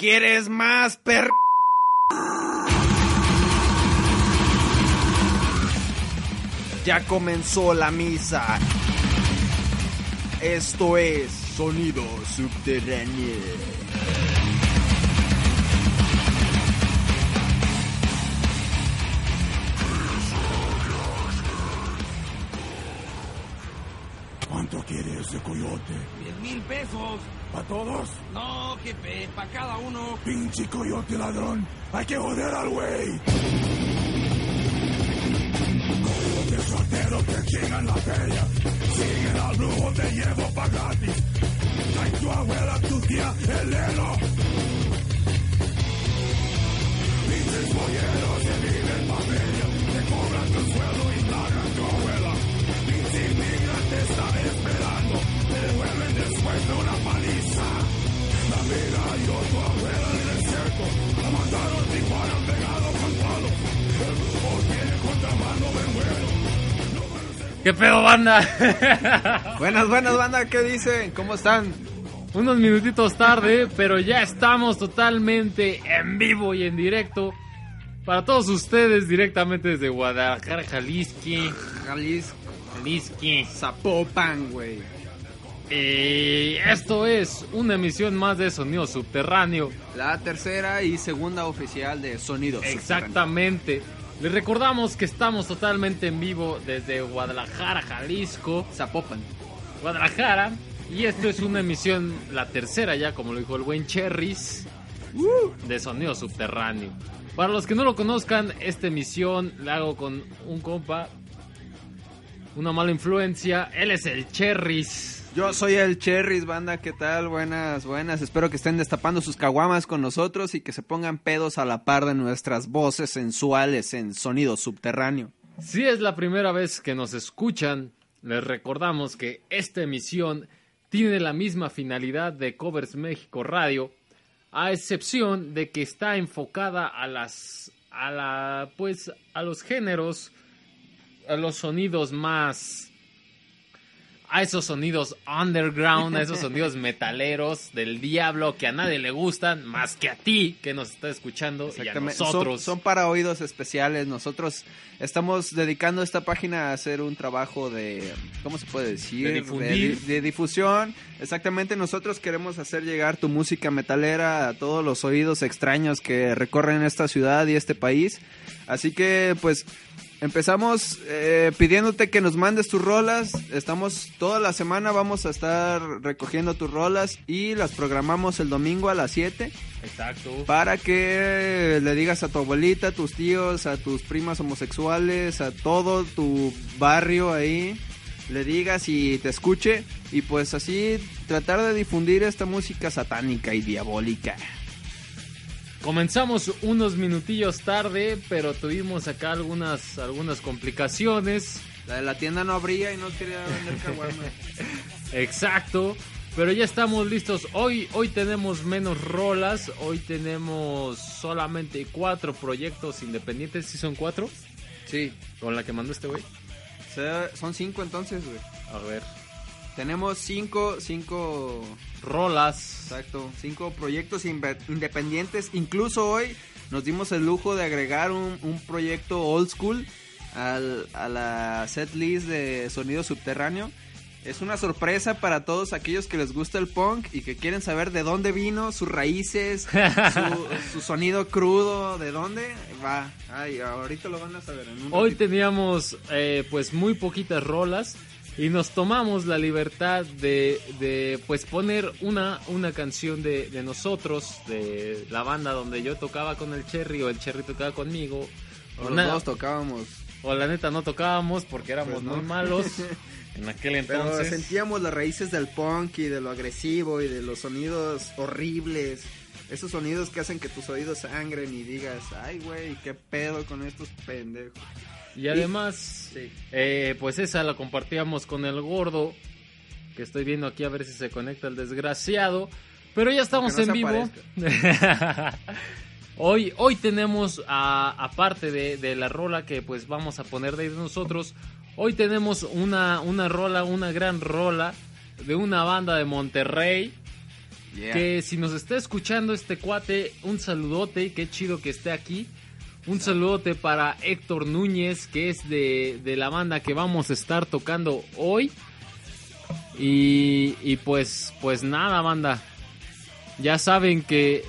¿Quieres más per... Ya comenzó la misa. Esto es Sonido Subterráneo. ¿Cuánto quiere ese coyote? ¡Diez mil pesos! ¿Para todos? No, jefe, para cada uno. Pinche coyote ladrón. Hay que joder al güey. Coyote soltero que chingan la feria. Siguen al brujo, te llevo pa' gratis. Ay, tu abuela, tu tía, el heno. Pinches polleros que viven pa' feria. Te cobran tu sueldo y plagan tu abuela. Pinche inmigrante está esperando. Te devuelven después de una ¿Qué pedo, banda? Buenas, buenas, banda. ¿Qué dicen? ¿Cómo están? Unos minutitos tarde, pero ya estamos totalmente en vivo y en directo. Para todos ustedes, directamente desde Guadalajara, Jalisco. Jalisco. Jalisco. Zapopan, güey. Eh, esto es una emisión más de Sonido Subterráneo. La tercera y segunda oficial de Sonidos. Exactamente. Les recordamos que estamos totalmente en vivo desde Guadalajara, Jalisco. Zapopan. Guadalajara. Y esto es una emisión, la tercera ya, como lo dijo el buen Cherries, de Sonido Subterráneo. Para los que no lo conozcan, esta emisión la hago con un compa, una mala influencia. Él es el Cherries. Yo soy el Cherries, banda, ¿qué tal? Buenas, buenas. Espero que estén destapando sus caguamas con nosotros y que se pongan pedos a la par de nuestras voces sensuales en sonido subterráneo. Si es la primera vez que nos escuchan, les recordamos que esta emisión tiene la misma finalidad de Covers México Radio, a excepción de que está enfocada a las a la pues a los géneros a los sonidos más a esos sonidos underground, a esos sonidos metaleros del diablo que a nadie le gustan más que a ti que nos está escuchando y a nosotros. Son, son para oídos especiales. Nosotros estamos dedicando esta página a hacer un trabajo de, ¿cómo se puede decir? De difundir. De, de difusión. Exactamente. Nosotros queremos hacer llegar tu música metalera a todos los oídos extraños que recorren esta ciudad y este país. Así que, pues, Empezamos eh, pidiéndote que nos mandes tus rolas. Estamos toda la semana, vamos a estar recogiendo tus rolas y las programamos el domingo a las 7 Exacto. para que le digas a tu abuelita, a tus tíos, a tus primas homosexuales, a todo tu barrio ahí, le digas y te escuche y pues así tratar de difundir esta música satánica y diabólica. Comenzamos unos minutillos tarde, pero tuvimos acá algunas, algunas complicaciones. La de la tienda no abría y no quería vender caguamas. Exacto. Pero ya estamos listos. Hoy, hoy tenemos menos rolas. Hoy tenemos solamente cuatro proyectos independientes. ¿Sí son cuatro? Sí, Con la que mandó este güey. son cinco entonces, güey. A ver. Tenemos cinco, cinco, Rolas. exacto, cinco proyectos independientes. Incluso hoy nos dimos el lujo de agregar un, un proyecto old school al- a la set list de sonido subterráneo. Es una sorpresa para todos aquellos que les gusta el punk y que quieren saber de dónde vino, sus raíces, su, su sonido crudo, de dónde va. Ay, ahorita lo van a saber. En un Hoy ratito. teníamos eh, pues muy poquitas rolas y nos tomamos la libertad de, de, pues poner una, una canción de, de nosotros, de la banda donde yo tocaba con el Cherry o el Cherry tocaba conmigo. O los dos tocábamos. o la neta no tocábamos porque éramos Pues no. muy malos en aquel Pero entonces. sentíamos las raíces del punk y de lo agresivo y de los sonidos horribles. Esos sonidos que hacen que tus oídos sangren y digas, ay, güey, qué pedo con estos pendejos. Y además, Sí. eh, pues esa la compartíamos con el gordo, que estoy viendo aquí a ver si se conecta el desgraciado. Pero ya estamos en vivo. hoy, hoy tenemos, a- aparte de, de la rola que pues vamos a poner de nosotros, hoy tenemos una, una rola, una gran rola de una banda de Monterrey. Yeah. Que si nos está escuchando este cuate, un saludote y qué chido que esté aquí. Un saludote para Héctor Núñez, que es de, de la banda que vamos a estar tocando hoy. Y, y pues, pues nada, banda. Ya saben que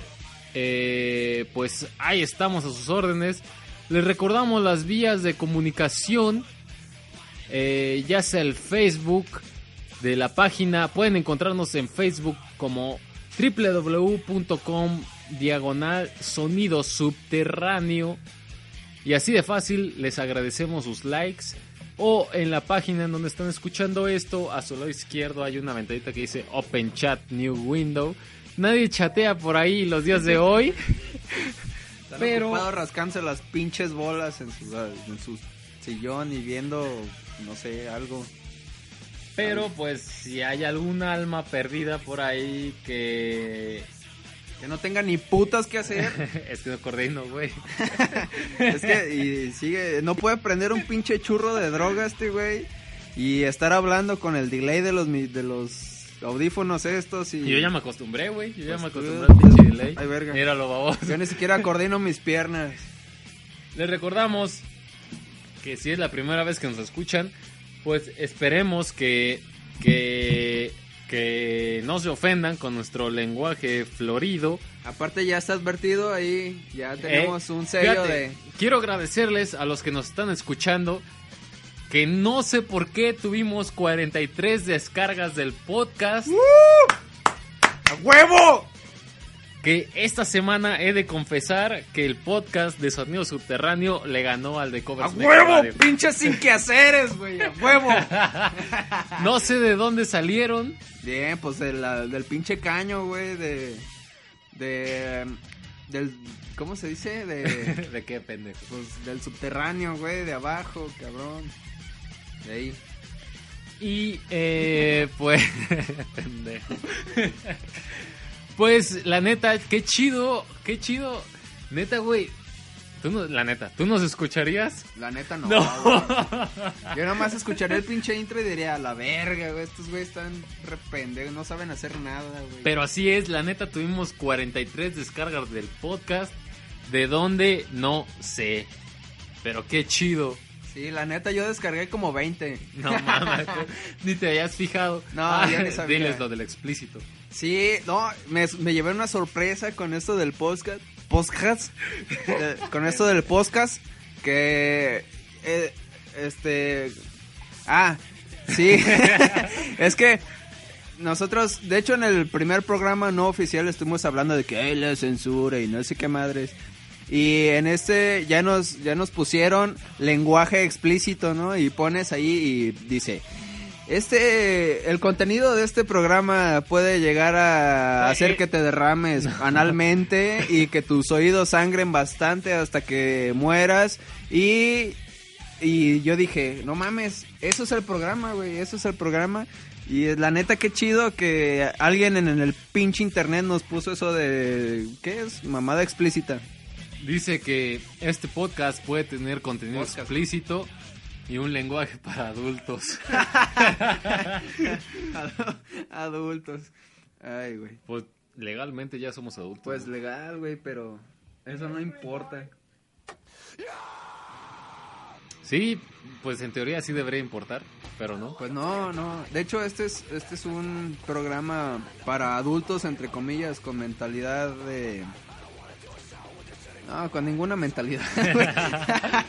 eh, pues ahí estamos a sus órdenes. Les recordamos las vías de comunicación. eh, ya sea el Facebook de la página. Pueden encontrarnos en Facebook como www.com diagonal sonido subterráneo. Y así de fácil les agradecemos sus likes. O en la página en donde están escuchando esto, a su lado izquierdo hay una ventanita que dice Open Chat New Window. Nadie chatea por ahí los días de hoy. Están pero- rascándose las pinches bolas en su, en su sillón y viendo, no sé, algo. Pero pues si hay algún alma perdida por ahí que... Que no tenga ni putas que hacer. es que no coordino, güey. es que y sigue, no puede prender un pinche churro de droga este güey y estar hablando con el delay de los de los audífonos estos y yo ya me acostumbré, güey. Yo ya me Pues tú- acostumbré al pinche delay. Ay, verga. Míralo, baboso. yo ni siquiera coordino mis piernas. Les recordamos que si es la primera vez que nos escuchan, pues esperemos que, que, que no se ofendan con nuestro lenguaje florido. Aparte ya está advertido ahí, ya tenemos Eh, un sello fíjate, de Quiero agradecerles a los que nos están escuchando. Que no sé por qué tuvimos 43 descargas del podcast. ¡A huevo! Que esta semana he de confesar que el podcast de Sonido Subterráneo le ganó al de ¡A Covers México huevo! Pinches sin quehaceres, güey, a huevo. No sé de dónde salieron. Bien, pues de la- del pinche caño, güey, de de del ¿cómo se dice? De ¿De qué pendejo? pues del subterráneo, güey, de abajo, cabrón. De ahí. Y eh, pues. pendejo. Pues la neta, qué chido, qué chido. Neta, güey. Tú no, la neta, ¿tú nos escucharías? La neta no. No. güey. Yo nomás escucharía el pinche intro y diría, a la verga, güey, estos güeyes están re pendejos, no saben hacer nada, güey. Pero así es, la neta, tuvimos 43 descargas del podcast. ¿De dónde? No sé. Pero qué chido. Sí, la neta yo descargué como 20. No mames, ni te hayas fijado. Ah, No, ya ni sabía. Diles lo del explícito. Sí, no, me, llevé una sorpresa con esto del podcast. Podcast. eh, con esto del podcast. Que. eh, este. Ah, sí. es que. Nosotros, de hecho, en el primer programa no oficial estuvimos hablando de que hay la censura y no sé qué madres. Y en este ya nos, ya nos pusieron lenguaje explícito, ¿no? Y pones ahí y dice, este, el contenido de este programa puede llegar a hacer que te derrames analmente y que tus oídos sangren bastante hasta que mueras. Y, y yo dije, no mames, eso es el programa, güey, eso es el programa. Y la neta, qué chido que alguien en el pinche internet nos puso eso de, ¿qué es? Mamada explícita. Dice que este podcast puede tener contenido Podcast. explícito y un lenguaje para adultos. Adultos. Ay, güey. Pues legalmente ya somos adultos. Pues legal, güey, pero eso no importa. Sí, pues en teoría sí debería importar, pero no. Pues no, no. De hecho, este es, este es un programa para adultos, entre comillas, con mentalidad de... No, con ninguna mentalidad.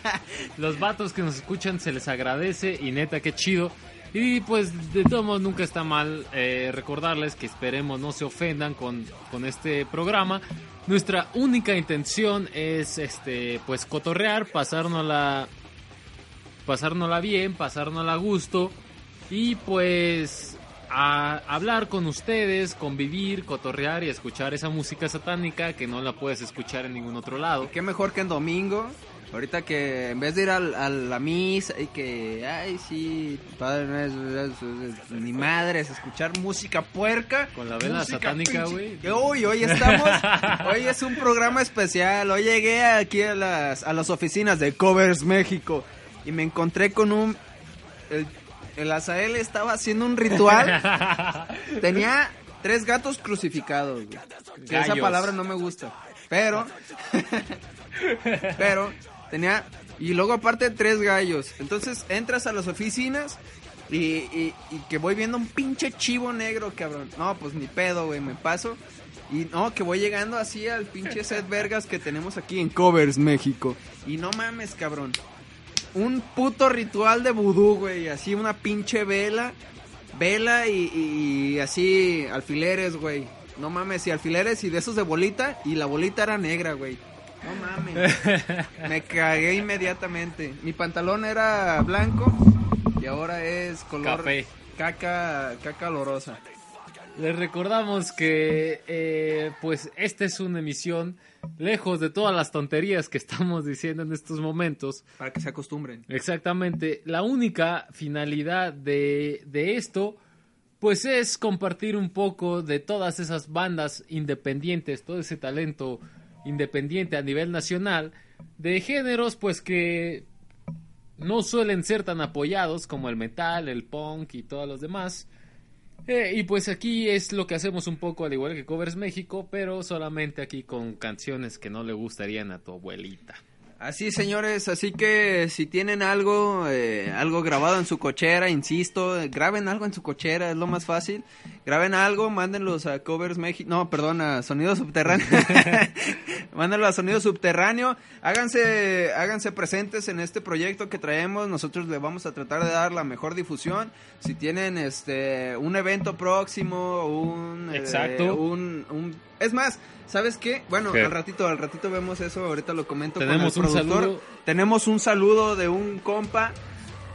Los vatos que nos escuchan se les agradece y neta, qué chido. Y pues de todos modos nunca está mal eh, recordarles que esperemos no se ofendan con, con este programa. Nuestra única intención es este pues cotorrear, pasárnosla, pasárnosla bien, pasárnosla a gusto y pues a hablar con ustedes, convivir, cotorrear y escuchar esa música satánica que no la puedes escuchar en ningún otro lado. Qué mejor que en domingo. Ahorita que en vez de ir al- a, la misa y que, ay, sí, padre, no es, es- es- ni madres, escuchar música puerca. Con la vela satánica, güey. Uy, hoy estamos, hoy es un programa especial. Hoy llegué aquí a las, a las oficinas de Covers México y me encontré con un, el, el Azael estaba haciendo un ritual. Tenía tres gatos crucificados, güey. Que esa palabra no me gusta. Pero, pero, tenía, y luego aparte tres gallos. Entonces entras a las oficinas y, y, y que voy viendo un pinche chivo negro, cabrón. No, pues ni pedo, güey, me paso. Y no, que voy llegando así al pinche set vergas que tenemos aquí en Covers, México. Y no mames, cabrón. Un puto ritual de vudú, güey. Así una pinche vela. Vela y, y- y así alfileres, güey. No mames, y alfileres y de esos de bolita. Y la bolita era negra, güey. No mames. Me cagué inmediatamente. Mi pantalón era blanco y ahora es color Café. caca, caca olorosa. Les recordamos que eh, pues esta es una emisión lejos de todas las tonterías que estamos diciendo en estos momentos. Para que se acostumbren. Exactamente. La única finalidad de, de esto, pues es compartir un poco de todas esas bandas independientes, todo ese talento independiente a nivel nacional, de géneros pues que no suelen ser tan apoyados como el metal, el punk y todos los demás. Eh, y pues aquí es lo que hacemos un poco al igual que Covers México, pero solamente aquí con canciones que no le gustarían a tu abuelita. Así, señores, así que si tienen algo, eh, algo grabado en su cochera, insisto, graben algo en su cochera, es lo más fácil. Graben algo, mándenlos a Covers México, no, perdón, a Sonido Subterráneo. Mándenlo a Sonido Subterráneo. Háganse, háganse presentes en este proyecto que traemos. Nosotros le vamos a tratar de dar la mejor difusión. Si tienen este un evento próximo, un eh, Exacto. un, un- es más, ¿sabes qué? Bueno, ¿Qué? al ratito, al ratito vemos eso, ahorita lo comento Tenemos con el un productor. saludo. Tenemos un saludo de un compa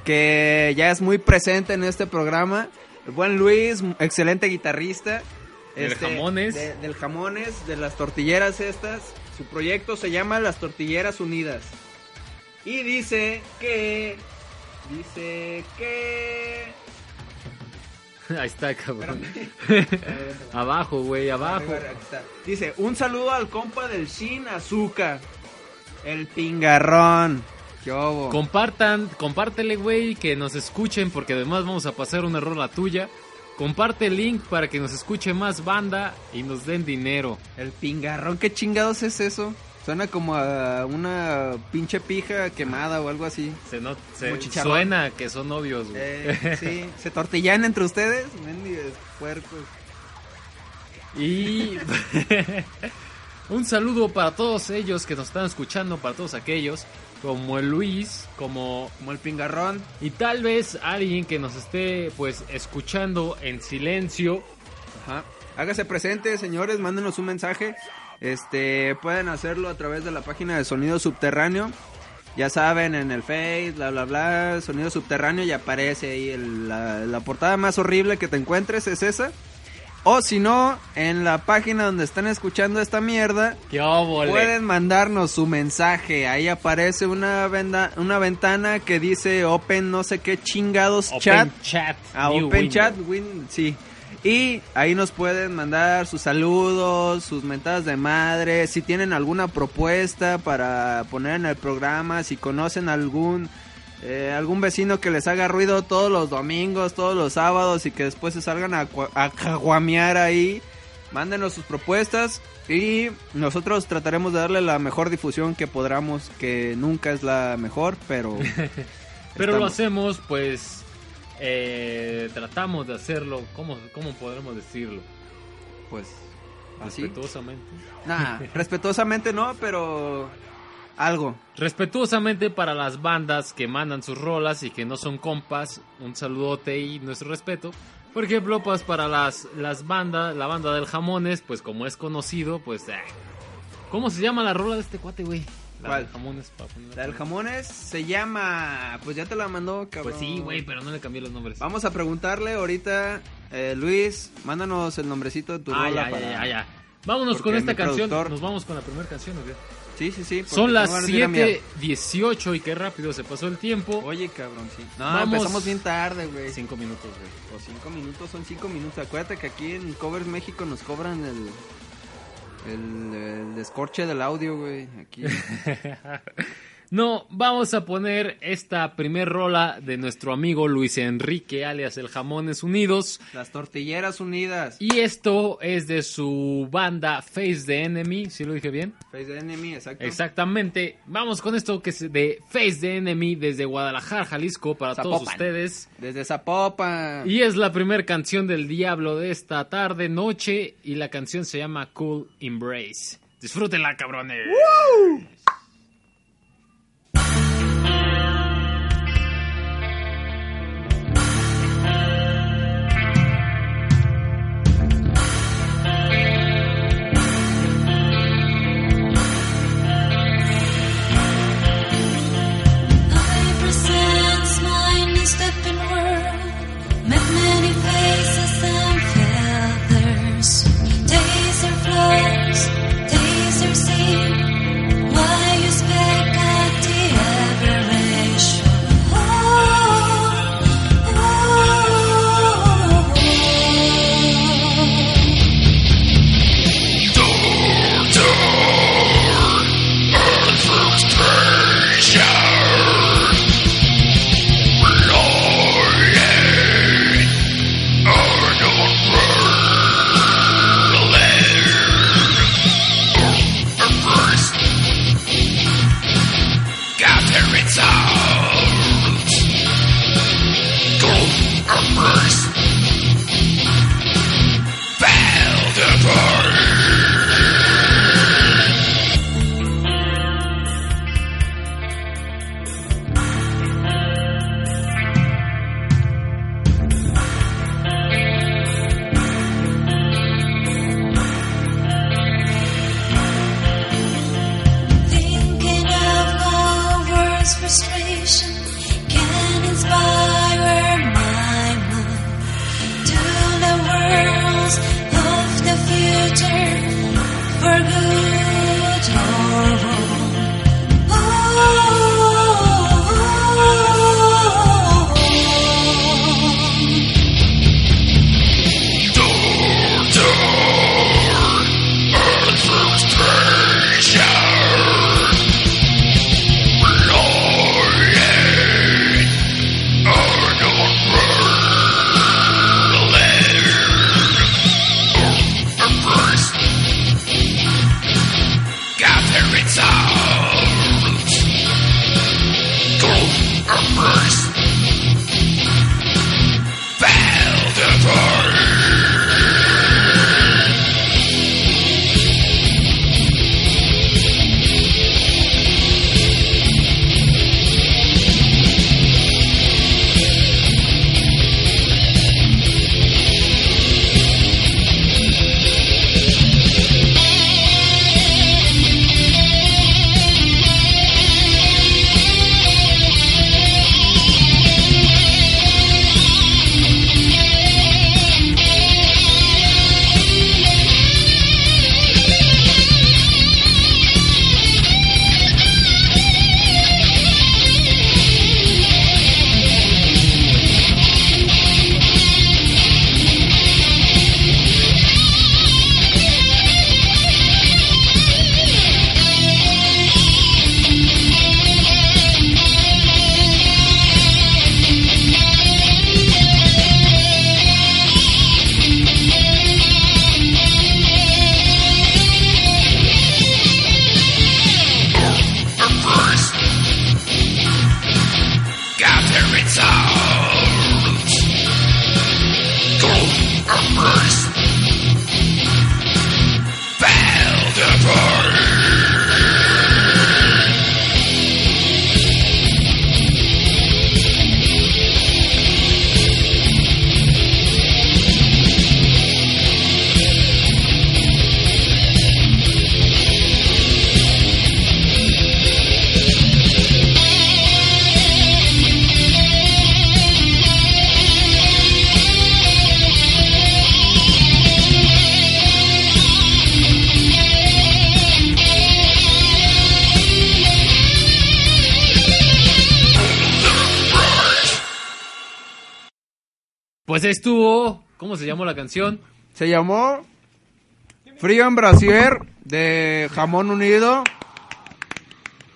que ya es muy presente en este programa. El buen Luis, excelente guitarrista. Del Jamones. de- del Jamones, de las tortilleras estas. Su proyecto se llama Las Tortilleras Unidas. Y dice que... Dice que... Ahí está, cabrón. Abajo, güey, abajo. Está. Dice, un saludo al compa del Sin Azúcar. El pingarrón. ¿Qué? Compartan, compártele, güey, que nos escuchen, porque además vamos a pasar una rola tuya. Comparte el link para que nos escuche más banda y nos den dinero. El pingarrón, ¿qué chingados es eso? Suena como a una pinche pija quemada o algo así. Se, no, se suena que son novios, güey. Eh, sí, ¿se tortillan entre ustedes? Mendigos puercos. Y un saludo para todos ellos que nos están escuchando, para todos aquellos, como el Luis, como Como el pingarrón. y tal vez alguien que nos esté pues escuchando en silencio. Ajá. Hágase presente, señores, mándenos un mensaje. Este, pueden hacerlo a través de la página de Sonido Subterráneo. Ya saben, en el Face, bla, bla, bla, Sonido Subterráneo y aparece ahí el- la, la portada más horrible que te encuentres es esa. O si no, en la página donde están escuchando esta mierda, pueden mandarnos su mensaje. Ahí aparece una, venda- una ventana que dice Open no sé qué chingados Open chat. Chat. Ah, Open Window. Chat, win, sí. Y ahí nos pueden mandar sus saludos, sus mentadas de madre, si tienen alguna propuesta para poner en el programa, si conocen algún eh, algún vecino que les haga ruido todos los domingos, todos los sábados y que después se salgan a, a caguamear ahí, mándenos sus propuestas. Y nosotros trataremos de darle la mejor difusión que podamos, que nunca es la mejor, pero... Pero lo hacemos, pues, eh, tratamos de hacerlo, ¿cómo, ¿cómo podremos decirlo? Pues así. Respetuosamente. Nah, respetuosamente no, pero algo. Respetuosamente para las bandas que mandan sus rolas y que no son compas, un saludote y nuestro respeto. Por ejemplo, pues para las, las bandas, la banda del jamones, pues como es conocido, pues... eh, ¿Cómo se llama la rola de este cuate, güey? La ¿Cuál? del jamones. para. La del jamones se llama... Pues ya te la mandó, cabrón. Pues sí, güey, pero no le cambié los nombres. Vamos a preguntarle ahorita, eh, Luis, mándanos el nombrecito de tu Ah, rola ya, para... ya, ya, ya. Vámonos Porque con esta canción. productor- Nos vamos con la primera canción, ¿o? Sí, sí, sí. Son las no van a decir a mí, 7.18 y qué rápido se pasó el tiempo. Oye, cabrón, sí. No, Vamos. empezamos bien tarde, güey. Cinco minutos, güey. O cinco minutos, son cinco minutos. Acuérdate que aquí en Covers México nos cobran el... El, el descorche del audio, güey. Aquí. No, vamos a poner esta primer rola de nuestro amigo Luis Enrique, alias El Jamones Unidos. Las tortilleras unidas. Y esto es de su banda Face the Enemy, ¿sí lo dije bien? Face the Enemy, exacto. Exactamente. Vamos con esto que es de Face the Enemy desde Guadalajara, Jalisco, para todos ustedes. Desde Zapopan. Y es la primera canción del Diablo de esta tarde, noche, y la canción se llama Cool Embrace. Disfrútenla, cabrones. I ¿Cómo se llamó la canción? Se llamó Frío en Brasier de Jamón Unido.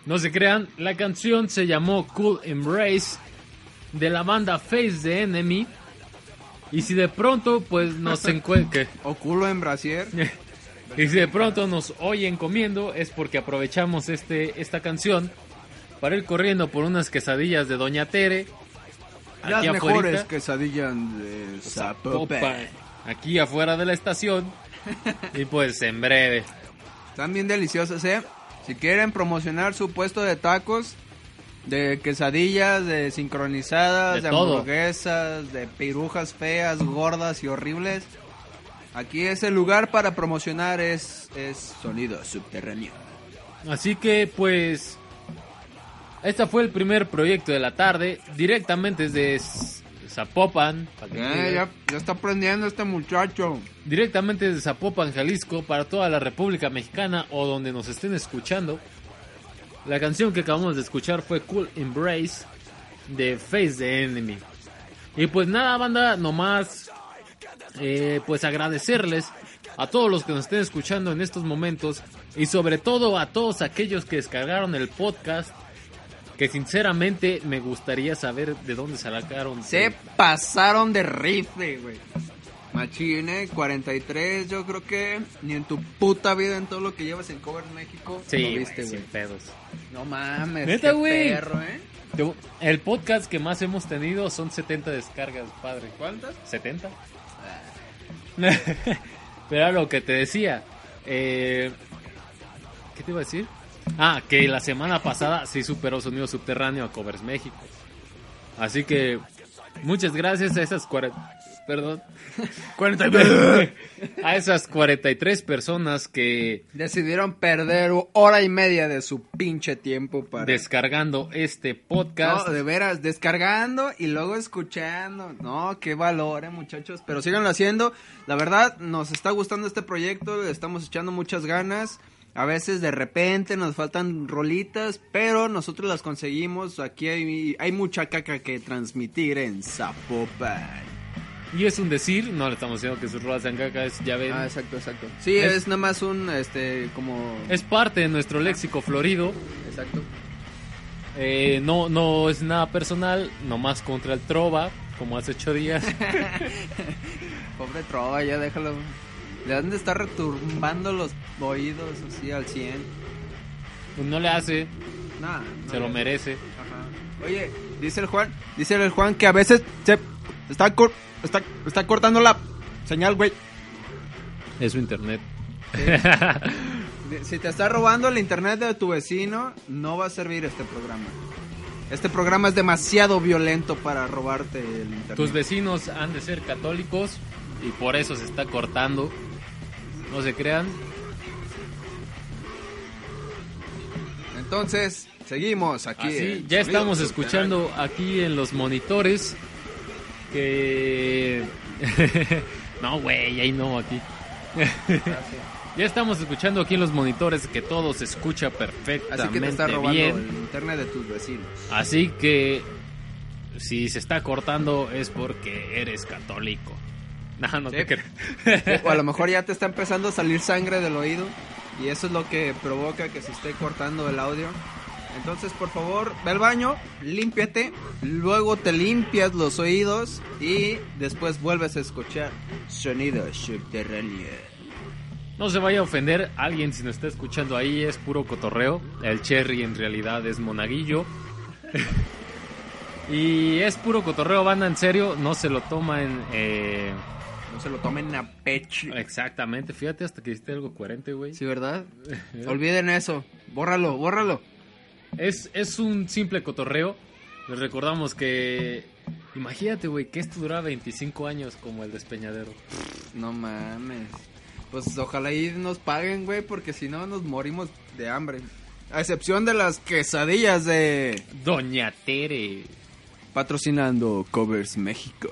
No se crean, la canción se llamó Cool Embrace de la banda Face the Enemy. Y si de pronto, pues nos encuentran. O culo en Brasier. y si de pronto nos oyen comiendo, es porque aprovechamos este, esta canción para ir corriendo por unas quesadillas de Doña Tere. Las aquí mejores afuerita. quesadillas de Zapopan, Zapopan. Aquí afuera de la estación. y pues en breve. Están bien deliciosas, ¿eh? Si quieren promocionar su puesto de tacos, de quesadillas, de sincronizadas, De de, hamburguesas, de pirujas feas, gordas y horribles, aquí es el lugar para promocionar, es, es sonido subterráneo. Así que pues este fue el primer proyecto de la tarde, directamente desde Zapopan, Eh, ya está aprendiendo este muchacho. directamente desde Zapopan, Jalisco, para toda la República Mexicana o donde nos estén escuchando. La canción que acabamos de escuchar fue Cool Embrace de Face the Enemy. Y pues nada, banda, nomás eh, pues agradecerles a todos los que nos estén escuchando en estos momentos y sobre todo a todos aquellos que descargaron el podcast. Que sinceramente me gustaría saber de dónde sacaron. Se pasaron de rifle, güey. Machine, 43, yo creo que ni en tu puta vida en todo lo que llevas en Cover México Sí, lo güey, viste, sin güey. pedos. No mames, Neta, qué güey. perro, ¿eh? El podcast que más hemos tenido son 70 descargas, padre. ¿Cuántas? 70. Pero lo que te decía. Eh, ¿Qué te iba a decir? Ah, que la semana pasada sí superó Sonido Subterráneo a Covers México. Así que muchas gracias a esas 40... Perdón. 43. a esas 43 personas que Decidieron perder hora y media de su pinche tiempo para... descargando este podcast. No, de veras, descargando y luego escuchando. No, qué valor, eh, muchachos. Pero síganlo haciendo. La verdad, nos está gustando este proyecto. Estamos echando muchas ganas. A veces de repente nos faltan rolitas, pero nosotros las conseguimos. Aquí hay, hay mucha caca que transmitir en Zapopan. Y es un decir, no le estamos diciendo que sus rolas sean caca, es, ya ven, Ah, exacto, exacto. Sí, Es- es, nada más un, este, como... es parte de nuestro léxico florido. Exacto. Eh, no, no es nada personal, nomás contra el trova, como hace ocho días. Pobre trova, ya déjalo. Le han de estar retumbando los oídos así al 100. Pues no le hace, Nah, no se lo merece. Ajá. Oye, dice el Juan, dice el Juan que a veces se está, cor- está, está cortando la señal, güey. Es su internet. Si te está robando el internet de tu vecino, no va a servir este programa. Este programa es demasiado violento para robarte el internet. Tus vecinos han de ser católicos y por eso se está cortando. No se crean. Entonces, seguimos aquí. Así, ya estamos escuchando aquí en los monitores que... no, güey, ahí no, aquí. ya estamos escuchando aquí en los monitores que todo se escucha Así que te perfectamente está robando bien. el internet de tus vecinos. Así que si se está cortando es porque eres católico. No, no te creo. O a lo mejor ya te está empezando a salir sangre del oído y eso es lo que provoca que se esté cortando el audio. Entonces, por favor, ve al baño, límpiate, luego te limpias los oídos y después vuelves a escuchar sonido subterráneo. No se vaya a ofender alguien si nos está escuchando ahí, es puro cotorreo. El Cherry en realidad es monaguillo. y es puro cotorreo, banda, en serio, no se lo toman eh, No se lo tomen a pecho. exactamente. Fíjate hasta que hiciste algo coherente, güey. Sí, ¿verdad? Olviden eso. Bórralo, bórralo. Es, es un simple cotorreo. Les recordamos que... Imagínate, güey, que esto dura 25 años como el despeñadero. No mames. Pues ojalá y nos paguen, güey, porque si no nos morimos de hambre. A excepción de las quesadillas de... Doña Tere. Patrocinando Covers México.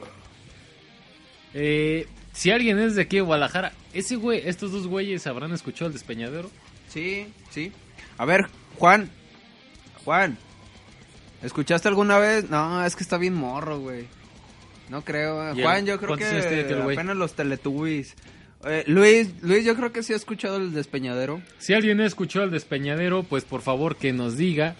Eh, si alguien es de aquí de Guadalajara, ese güey, estos dos güeyes habrán escuchado el despeñadero. Sí, sí. A ver, Juan. Juan. ¿Escuchaste alguna vez? No, es que está bien morro, güey. No creo. ¿Y Juan, el- yo creo que aquel güey? apenas los Teletubbies. Eh, Luis, Luis, yo creo que sí ha escuchado el despeñadero. Si alguien escuchó el despeñadero, pues por favor que nos diga.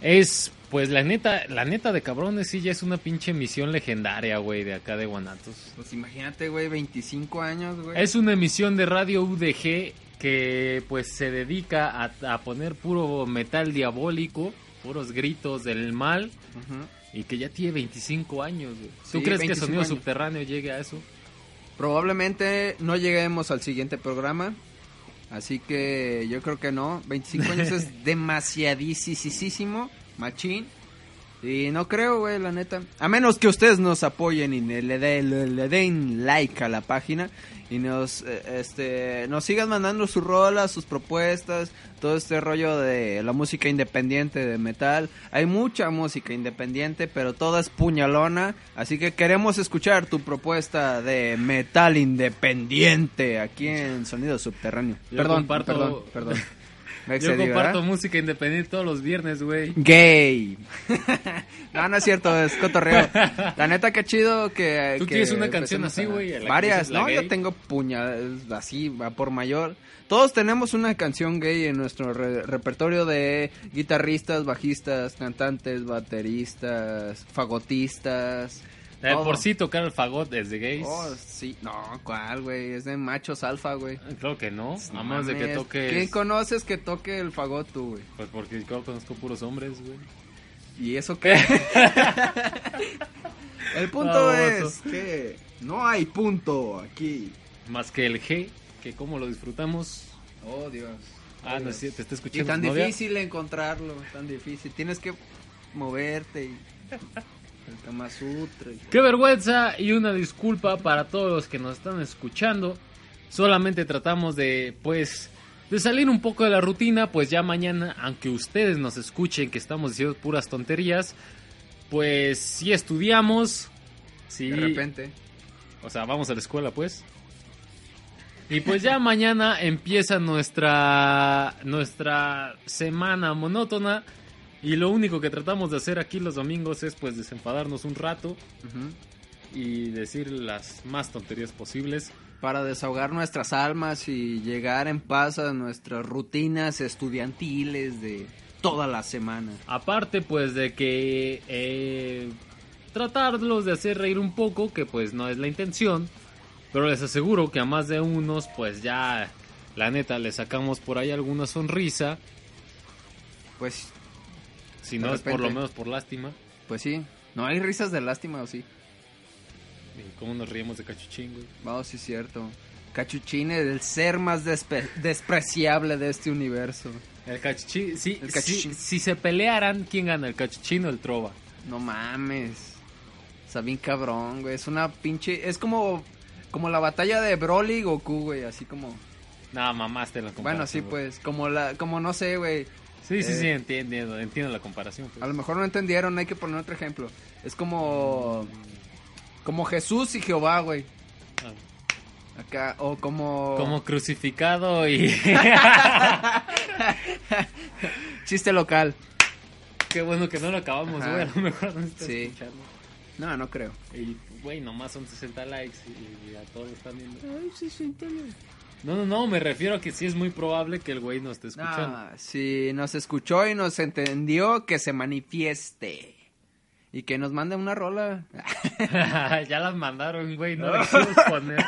Es, pues la neta, la neta de cabrones sí ya es una pinche emisión legendaria, güey, de acá de Guanatos. Pues imagínate, güey, 25 años, güey. Es una emisión de radio UDG que pues se dedica a, a poner puro metal diabólico, puros gritos del mal Ujú. y que ya tiene 25 años. güey. ¿Tú Sí, crees que 25 Sonido años. Subterráneo llegue a eso? Probablemente no lleguemos al siguiente programa. Así que yo creo que no. 25 años es demasiadísimo, machín. Y no creo, güey, la neta. A menos que ustedes nos apoyen y le, le- le- le den like a la página y nos eh, este nos sigan mandando sus rolas, sus propuestas, todo este rollo de la música independiente de metal. Hay mucha música independiente, pero toda es puñalona, así que queremos escuchar tu propuesta de metal independiente aquí en Sonido Subterráneo. Yo perdón, comparto- perdón, perdón. Me Yo comparto ¿verdad? música independiente todos los viernes, güey. Gay. no, no es cierto, es cotorreo. La neta, qué chido que. Tú que tienes una canción así, güey, Varias, no, gay. yo tengo puñal así, va por mayor. Todos tenemos una canción gay en nuestro re- repertorio de guitarristas, bajistas, cantantes, bateristas, fagotistas. Todo. por sí tocar el fagot es de gays. Oh, sí, no, ¿cuál, güey? Es de machos alfa, güey. Creo que no, No a menos de que toques... ¿Quién conoces que toque el fagot tú, güey? Pues porque yo conozco puros hombres, güey. ¿Y eso qué? el punto Ah, es que no hay punto aquí. Más que el G, que como lo disfrutamos. Oh, Dios. Ah, no es cierto, te está Y escuchando tan tu novia. difícil encontrarlo, tan difícil. Tienes que moverte y... El Kama Sutra. y- Qué vergüenza y una disculpa para todos los que nos están escuchando. Solamente tratamos de, pues, de salir un poco de la rutina, pues ya mañana, aunque ustedes nos escuchen que estamos diciendo puras tonterías, pues sí estudiamos, sí, De repente. o sea, vamos a la escuela, pues. Y pues ya mañana empieza nuestra nuestra semana monótona y lo único que tratamos de hacer aquí los domingos es pues desenfadarnos un rato y decir las más tonterías posibles. Para desahogar nuestras almas y llegar en paz a nuestras rutinas estudiantiles de toda la semana. Aparte pues de que eh, tratarlos de hacer reír un poco, que pues no es la intención, pero les aseguro que a más de unos pues ya la neta le sacamos por ahí alguna sonrisa, Pues, si no es por lo menos por lástima. pues sí. No hay risas de lástima, ¿o sí? Y cómo nos riemos de cachuchín, güey. Vamos, sí es cierto. Cachuchín es el ser más despe- despreciable de este universo. El cachuchín, sí, El si- cachuchín. Si, se pelearan, ¿quién gana? ¿El cachuchín o el trova? No mames. Está bien cabrón, güey. Es una pinche... Es como... Como la batalla de Broly y Goku, güey. Así como... Nada, mamaste la comparación. Bueno, sí, güey. pues. Como la... Como no sé, güey. Sí, sí, eh, sí, entiendo, entiendo la comparación. pues. A lo mejor no entendieron. Hay que poner otro ejemplo. Es como... Como Jesús y Jehová, güey. Ah. Acá. O como... Como crucificado y... Chiste local. Qué bueno que no lo acabamos, Ajá. güey. A lo mejor no estás Sí. escuchando. No, no creo. Y, güey, nomás son 60 likes y, y a todos están viendo. No, no, no, me refiero a que sí es muy probable que el güey no esté escuchando. Ah, si nos escuchó y nos entendió, que se manifieste. Y que nos mande una rola. ya las mandaron, güey, no las poner.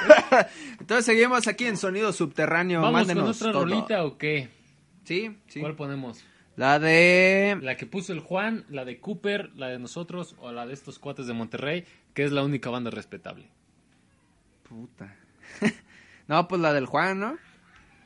Entonces seguimos aquí en Sonido Subterráneo. ¿Vamos con Mándenos otra todo. rolita o qué? Sí, sí. ¿Cuál ponemos? La de... La que puso el Juan, la de Cooper, la de nosotros o la de estos cuates de Monterrey, que es la única banda respetable. Puta. No, pues la del Juan, ¿no?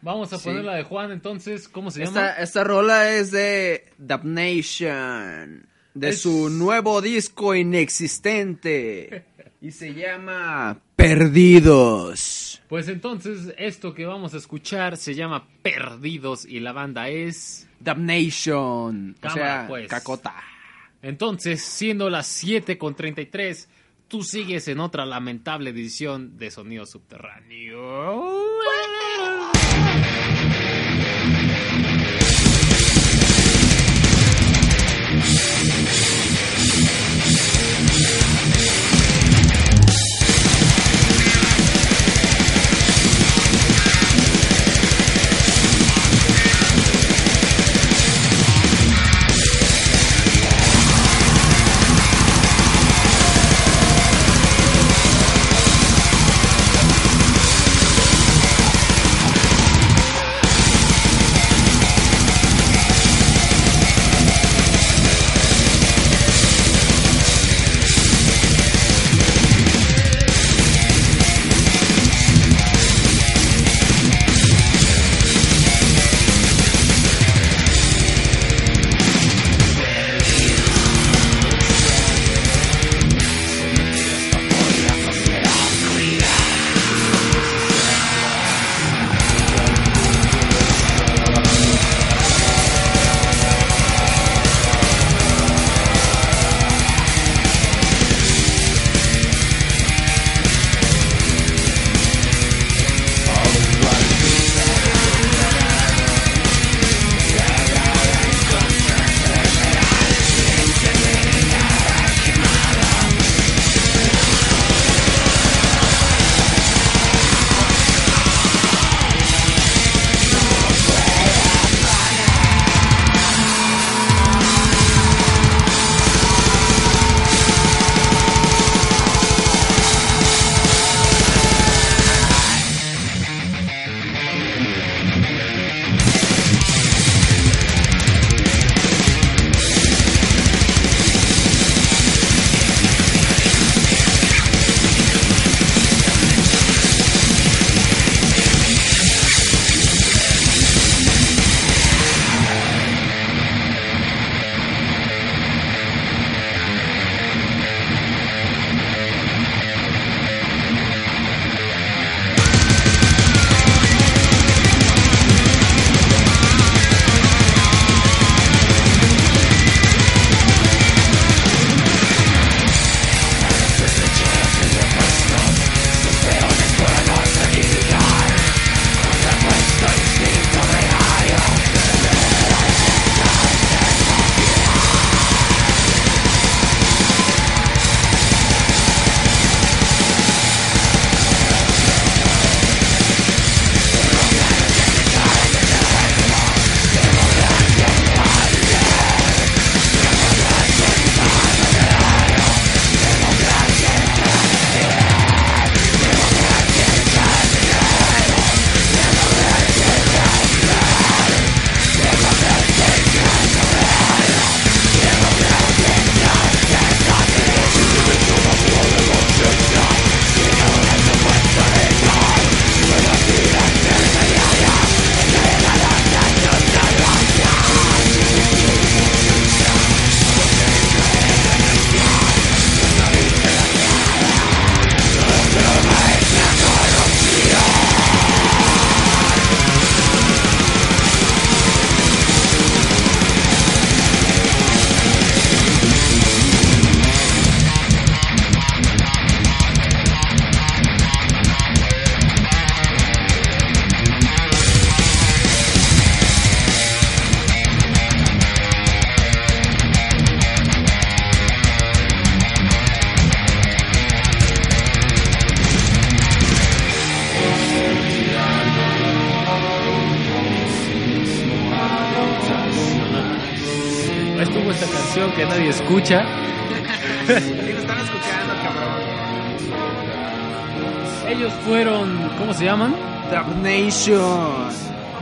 Vamos a Sí. poner la de Juan, entonces, ¿cómo se llama? esta rola es de Damnation. De Es- su nuevo disco inexistente. Y se llama Perdidos. Pues entonces, esto que vamos a escuchar se llama Perdidos y la banda es... Damnation. o sea, pues. cacota. Entonces, siendo las 7 con 33, tú sigues en otra lamentable edición de Sonido Subterráneo.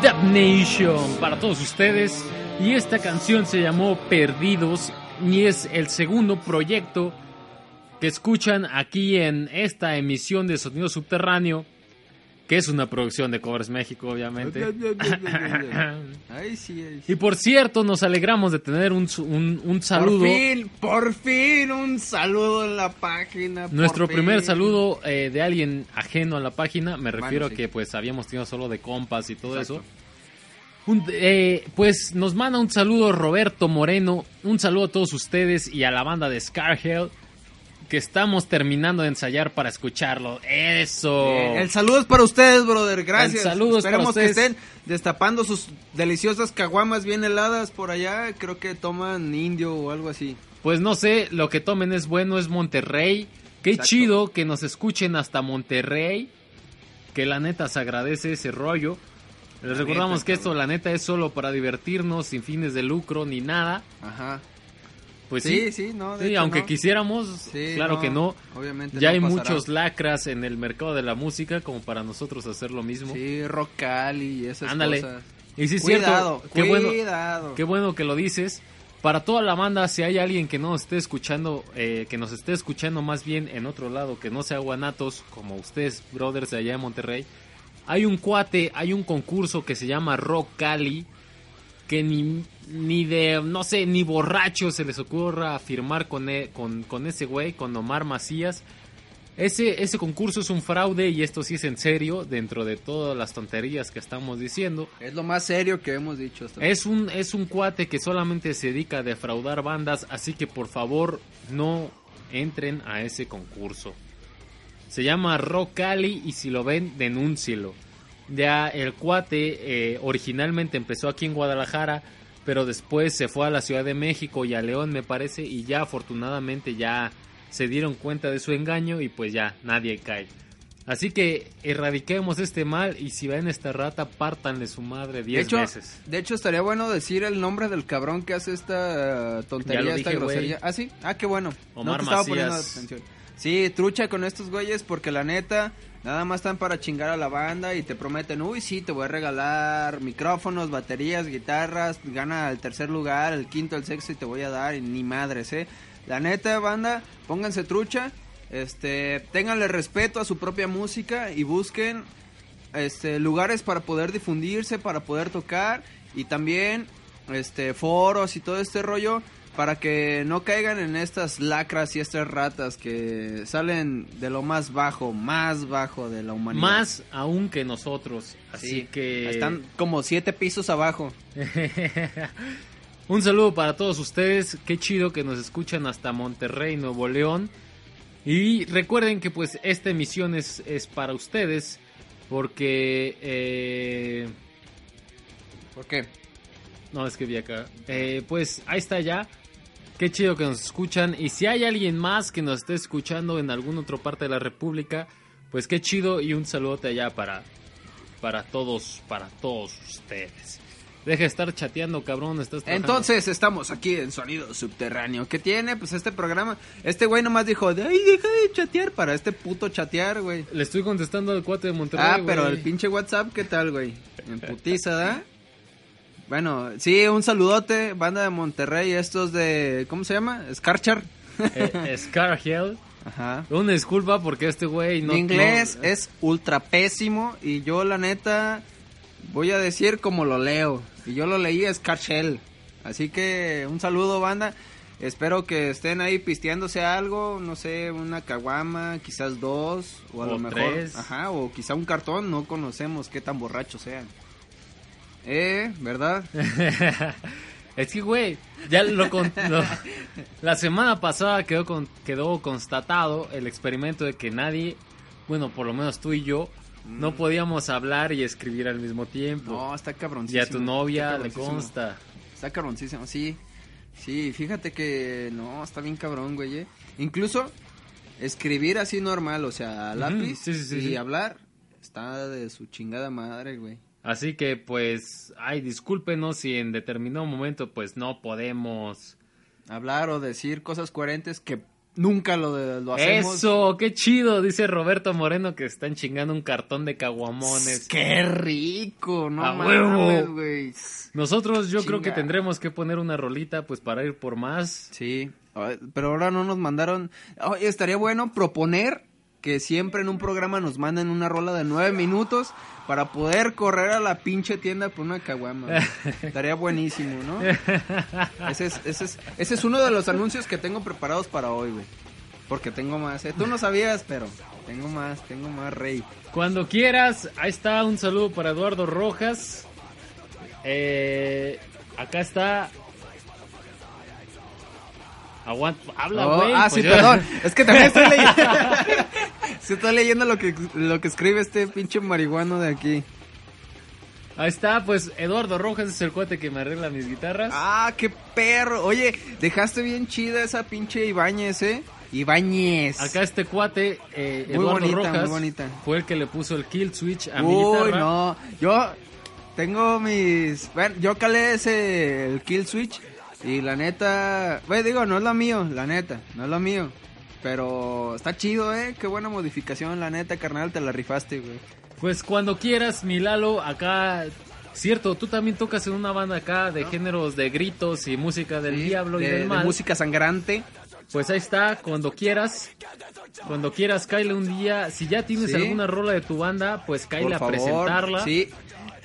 Damnation para todos ustedes. Y esta canción se llamó Perdidos y es el segundo proyecto que escuchan aquí en esta emisión de Sonido Subterráneo, que es una producción de Covers México, obviamente. Ay, sí, ay, sí. Y por cierto, nos alegramos de tener un, un, un saludo. Por fin, por fin, un saludo en la página. Nuestro primer saludo eh, de alguien ajeno a la página, me refiero sí. a que pues habíamos tenido solo de compas y todo Exacto. eso. Un- eh, pues nos manda un saludo Roberto Moreno, un saludo a todos ustedes y a la banda de Scarhell que estamos terminando de ensayar para escucharlo. Eso. Bien, El saludo es para ustedes, brother. Gracias. El saludo es para Esperemos que estén destapando sus deliciosas caguamas bien heladas por allá. Creo que toman indio o algo así. Pues no sé, lo que tomen es bueno, es Monterrey. Qué Exacto. chido que nos escuchen hasta Monterrey. Que la neta se agradece ese rollo. Les La recordamos neta, que esto, la neta, es solo para divertirnos, sin fines de lucro ni nada. Ajá. Pues sí, sí, sí, no. de sí, hecho, aunque no. quisiéramos, Sí, claro que no. Obviamente. Ya no hay pasará. muchos lacras en el mercado de la música como para nosotros hacer lo mismo. Sí, rock cali y esas Ándale. cosas. Y sí Cuidado, cierto, qué bueno. Qué bueno que lo dices. Para toda la banda, si hay alguien que no esté escuchando, eh, que nos esté escuchando más bien en otro lado, que no sea guanatos, como ustedes, brothers de allá de Monterrey, hay un cuate, hay un concurso que se llama Rock Cali, que ni, ni de, no sé, ni borracho se les ocurra firmar con, e- con, con ese güey, con Omar Macías. Ese, ese concurso es un fraude y esto sí es en serio, dentro de todas las tonterías que estamos diciendo. Es lo más serio que hemos dicho hasta Es un, es un cuate que solamente se dedica a defraudar bandas, así que por favor no entren a ese concurso. Se llama Rock Cali y si lo ven, denúncielo. Ya el cuate eh, originalmente empezó aquí en Guadalajara, pero después se fue a la Ciudad de México y a León me parece y ya afortunadamente ya se dieron cuenta de su engaño y pues ya nadie cae. Así que erradiquemos este mal y si ven esta rata, pártanle su madre De 10 hecho, veces. de hecho, estaría bueno decir el nombre del cabrón que hace esta eh, tontería, Ya lo esta dije, grosería. Ah, sí. Ah, qué bueno. Omar no te estaba poniendo atención. Sí, trucha con estos güeyes porque la neta, nada más están para chingar a la banda y te prometen, uy, sí, te voy a regalar micrófonos, baterías, guitarras, gana el tercer lugar, el quinto, el sexto y te voy a dar, y ni madres, eh. La neta, banda, pónganse trucha, este, ténganle respeto a su propia música y busquen este lugares para poder difundirse, para poder tocar y también este foros y todo este rollo para que no caigan en estas lacras y estas ratas que salen de lo más bajo, más bajo de la humanidad. Más aún que nosotros. Así Sí, que. están como siete pisos abajo. Un saludo para todos ustedes. Qué chido que nos escuchan hasta Monterrey, Nuevo León. Y recuerden que pues esta emisión es, es para ustedes. Porque... eh, ¿Por qué? No, es que vi acá. Eh, pues ahí está ya. Qué chido que nos escuchan. Y si hay alguien más que nos esté escuchando en alguna otra parte de la República, pues qué chido y un saludote allá para, para todos, para todos ustedes. Deja de estar chateando, cabrón. Estás. Entonces estamos aquí en Sonido Subterráneo. ¿Qué tiene? Pues este programa. Este güey nomás dijo, ay, deja de chatear para este puto chatear, güey. Le estoy contestando al cuate de Monterrey. Ah, pero güey. el pinche WhatsApp, ¿qué tal, güey? En putiza, ¿da? Bueno, sí, un saludote, banda de Monterrey, estos de, ¿cómo se llama? Scarchar. Eh, Scarhill. Ajá. Una disculpa porque este güey no. Mi inglés no- es ultra pésimo y yo la neta voy a decir como lo leo. Y yo lo leí Scarshell. Así que un saludo, banda. Espero que estén ahí pisteándose algo, no sé, una caguama, quizás dos, o a O lo mejor, tres. ajá, o quizá un cartón, no conocemos qué tan borrachos sean. Eh, ¿verdad? es que, güey, ya lo, con- lo- La semana pasada quedó, con- quedó constatado el experimento de que nadie, bueno, por lo menos tú y yo, no podíamos hablar y escribir al mismo tiempo. Mm. No, está y cabroncísimo. a tu novia le consta. Está cabroncísimo, sí. Sí, fíjate que no, está bien cabrón, güey. eh. Incluso escribir así normal, o sea, a lápiz sí, sí, sí, y hablar, está de su chingada madre, güey. Así que pues, ay, discúlpenos si en determinado momento pues no podemos... Hablar o decir cosas coherentes que nunca lo, lo hacemos. Eso, qué chido, dice Roberto Moreno que están chingando un cartón de caguamones. Qué rico, no A mames, huevo. güey. Nosotros yo creo que tendremos que poner una rolita pues para ir por más. Sí, pero ahora no nos mandaron. Oye, estaría bueno proponer que siempre en un programa nos manden una rola de nueve minutos para poder correr a la pinche tienda por una caguama. estaría buenísimo, ¿no? Ese es, ese, es, ese es uno de los anuncios que tengo preparados para hoy, güey. Porque tengo más, ¿eh? Tú no sabías, pero tengo más, tengo más, rey. Cuando quieras, ahí está un saludo para Eduardo Rojas. Eh, acá está. Aguanta, habla, Oh, güey. ah, pues sí, yo- perdón. Es que también estoy leyendo. sí, estoy leyendo lo que, lo que escribe este pinche marihuano de aquí. Ahí está, pues Eduardo Rojas es el cuate que me arregla mis guitarras. Ah, qué perro. Oye, dejaste bien chida esa pinche Ibáñez, ¿eh? Ibáñez. Acá este cuate, eh, Muy Eduardo bonita, Rojas, muy bonita. fue el que le puso el kill switch a mi Uy, guitarra. no. Yo tengo mis. Bueno, yo calé ese el kill switch. Y la neta. Güey, digo, no es lo mío, la neta. No es lo mío. Pero está chido, ¿eh? Qué buena modificación, la neta, carnal. Te la rifaste, güey. Pues cuando quieras, mi Lalo, acá... Cierto, tú también tocas en una banda acá de géneros de gritos y música del Sí, diablo y de- del de mal. música sangrante. Pues ahí está, cuando quieras. Cuando quieras, cáele un día. Si ya tienes Sí. alguna rola de tu banda, pues Por a presentarla. Sí,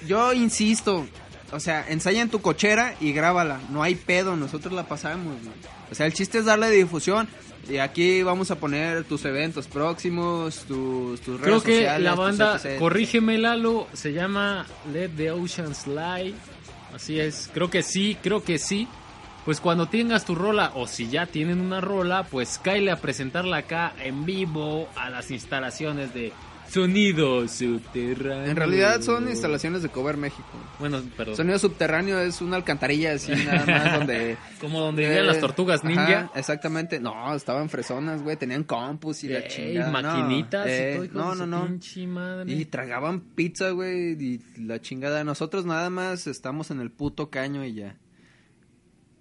yo insisto, o sea, ensaya en tu cochera y grábala, no hay pedo, nosotros la pasamos. güey. O sea, el chiste es darle difusión y aquí vamos a poner tus eventos próximos, tus, tus Creo redes que sociales. la banda, corrígeme Lalo, se llama Let the Ocean Slide. Así es, creo que sí, creo que sí. Pues cuando tengas tu rola, o si ya tienen una rola, pues cáele a presentarla acá en vivo a las instalaciones de Sonido Subterráneo. En realidad son instalaciones de Cover México. Bueno, perdón. Sonido subterráneo es una alcantarilla así nada más donde... Como donde vivían las Eh, tortugas ajá, ninja. exactamente. No, estaban fresonas, güey. Tenían campus y la chingada. no, maquinitas eh, y todo, no, no, no. pinche madre. Y tragaban pizza, güey, y la chingada. Nosotros nada más estamos en el puto caño y ya.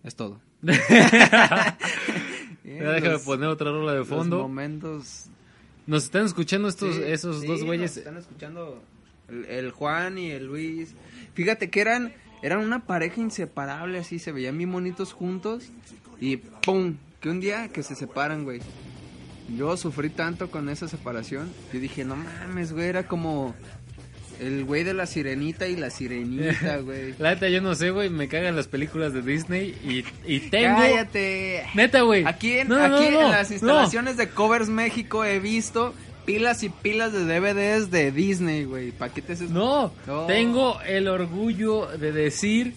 Es todo. Ya déjame Los- poner otra rola de los fondo. momentos... Nos están escuchando estos, Sí, esos sí, dos nos güeyes. están escuchando el, el Juan y el Luis. Fíjate que eran, eran una pareja inseparable, así, se veían bien bonitos juntos. Y ¡pum! Que un día que se separan, güey. Yo sufrí tanto con esa separación. Yo dije, no mames, güey, era como el güey de la sirenita y la sirenita, güey. La neta, yo no sé, güey. Me cagan las películas de Disney y, y tengo. Cállate. Neta, güey. Aquí, en, No, aquí no, en las instalaciones de Covers México he visto pilas y pilas de DVDs de Disney, güey. Paquetes. es- No, No. tengo el orgullo de decir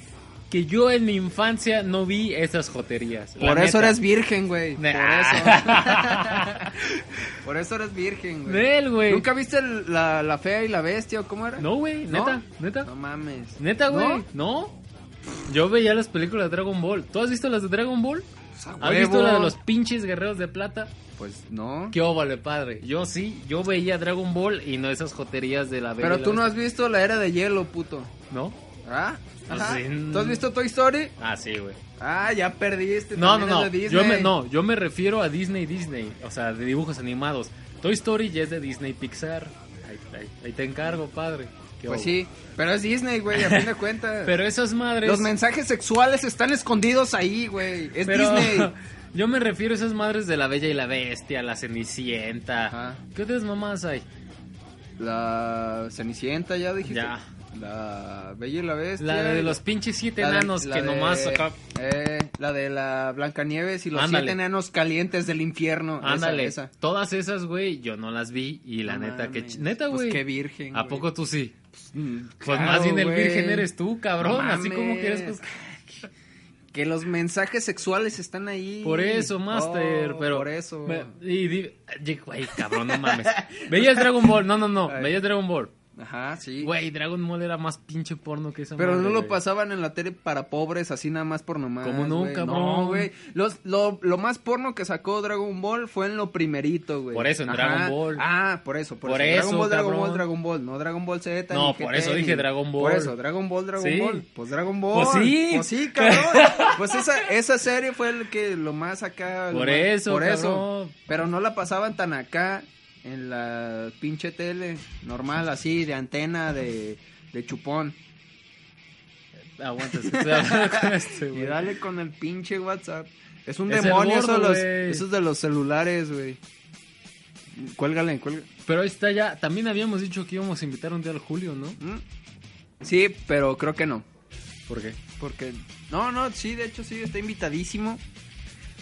que yo en mi infancia no vi esas joterías. Por eso neta. eres virgen, güey. Por eso. Por eso eres virgen, güey. Nel, güey. ¿Nunca viste el- la, la fea y la bestia o cómo era? No, güey, ¿No? neta, neta. No mames. Neta, güey. ¿No? ¿No? Yo veía las películas de Dragon Ball. ¿Tú has visto las de Dragon Ball? a ¿Has visto la de los pinches guerreros de plata? Pues no. Qué óvale, padre. Yo sí, yo veía Dragon Ball y no esas joterías de la Bella Pero tú no has visto la era de hielo, puto. Bestia. ¿No? ¿Ah? Pues Ajá. sí. ¿Tú has visto Toy Story? Ah, sí, güey. Ah, ya perdiste. No, no, no. Yo me, Disney. no, yo me refiero a Disney Disney, o sea, de dibujos animados. Toy Story ya es de Disney Pixar. Ahí, ahí- ahí te encargo, padre. Qué Pues sí, pero es Disney, güey, a fin de cuentas. Pero esas madres. Los mensajes sexuales están escondidos ahí, güey. Es pero Disney. yo me refiero a esas madres de la Bella y la Bestia, la Cenicienta. Ajá. ¿Qué otras mamás hay? La Cenicienta, ya dijiste. Ya. La Bella y la Bestia. La de los pinches siete La enanos que de- nomás acá. Eh, la de la Blancanieves y los Ándale. siete enanos calientes del infierno. Ándale, esa. todas esas, güey, yo no las vi y la neta, que neta, Pues güey. qué virgen, ¿A güey. poco tú sí? Mm, Pues claro, más bien el virgen eres tú, cabrón, No así como quieres pues Que los mensajes sexuales están ahí. Por eso, Master, Oh, pero. Por eso. Me- y di- Güey, cabrón, no mames. Veías Dragon Ball, no, no, no. Veías Dragon Ball. Ajá, sí. Güey, Dragon Ball era más pinche porno que esa Pero madre, no lo güey. pasaban en la tele para pobres, así nada más por nomás. Como no, güey. cabrón. No, güey. Los- Lo, lo más porno que sacó Dragon Ball fue en lo primerito, güey. Por eso, en Dragon Ball. Ah, por eso, por, Por eso. Dragon eso, Ball, Dragon. Ball, Dragon Ball. No Dragon Ball Z. No, ni por eso dije Dragon Ball. Por eso, Dragon Ball, Dragon Sí. Ball. Pues Dragon Ball. Pues sí. Pues sí, cabrón. pues esa, esa serie fue el que lo más acá. Por más- eso, Por eso. cabrón. Pero no la pasaban tan acá en la pinche tele normal, así, de antena, de, de chupón. Aguanta, estoy hablando con este, Y dale con el pinche WhatsApp. Es un Es demonio gordo, eso, los, de los celulares, güey. Cuélgale, cuélgale. Pero ahí está ya. También habíamos dicho que íbamos a invitar un día al Julio, ¿no? ¿Mm? Sí, pero creo que no. ¿Por qué? Porque. No, no, sí, de hecho sí, está invitadísimo.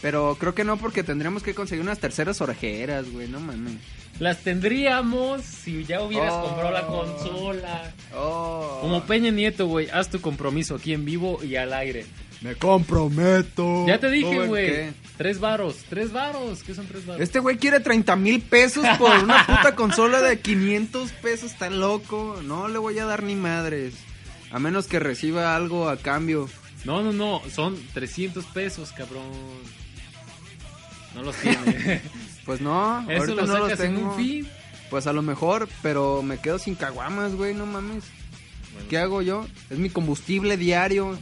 Pero creo que no, porque tendríamos que conseguir unas terceras orejeras, güey, no mames. Las tendríamos si ya hubieras Oh. comprado la consola. Oh. Como Peña Nieto, güey, haz tu compromiso aquí en vivo y al aire. Me comprometo. Ya te dije, ¿Cómo en güey. qué? Tres varos, tres varos. ¿Qué son tres varos? Este güey quiere 30 mil pesos por una puta consola de 500 pesos, está loco. No le voy a dar ni madres. A menos que reciba algo a cambio. No, no, no, son 300 pesos, cabrón. No los tiene. Pues no, Eso ahorita lo no los en tengo. un. Pues a lo mejor, pero me quedo sin caguamas, güey, no mames. ¿Qué hago yo? Es mi combustible diario.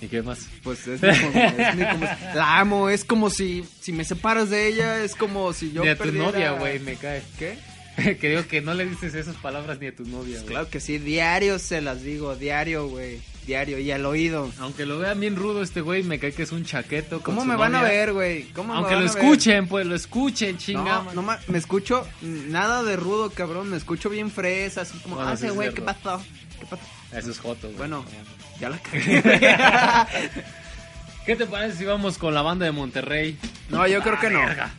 ¿Y qué más? Pues es mi, es mi. La amo, es como si, si me separas de ella, es como si yo ni a tu perdiera- novia, güey, me cae. ¿Qué? que digo que no le dices esas palabras ni a tu novia, güey. Claro que sí, diario se las digo, diario, güey. Diario, y al oído. Aunque lo vean bien rudo este güey, me cae que es un chaqueto. con ¿Cómo me van a ver, güey? ¿Cómo me Aunque van lo a ver? escuchen, pues lo escuchen, chinga. No, no me escucho nada de rudo, cabrón. Me escucho bien fresa, así como, Bueno, ah, ese es güey, ¿qué pasó? ¿Qué pasó? Eso es joto, güey. Bueno, ya la cagué. ¿Qué te parece si vamos con la banda de Monterrey? no, yo creo que no. verga.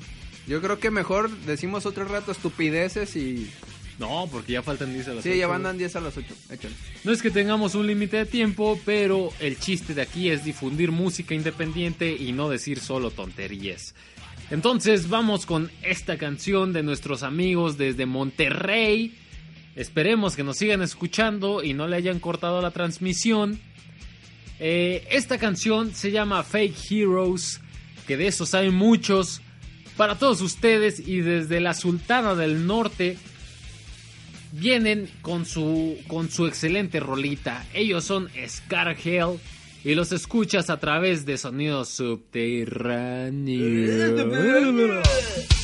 Yo creo que mejor decimos otro rato estupideces y... No, porque ya faltan 10 a las Sí, ocho, ya güey. van 10 a las 8. Échale. No es que tengamos un límite de tiempo, pero el chiste de aquí es difundir música independiente y no decir solo tonterías. Entonces vamos con esta canción de nuestros amigos desde Monterrey. Esperemos que nos sigan escuchando y no le hayan cortado la transmisión. Eh, esta canción se llama Fake Heroes, que de eso saben muchos. Para todos ustedes y desde la Sultana del Norte vienen con su con su excelente rolita. Ellos son Scar Hell y los escuchas a través de sonidos subterráneos.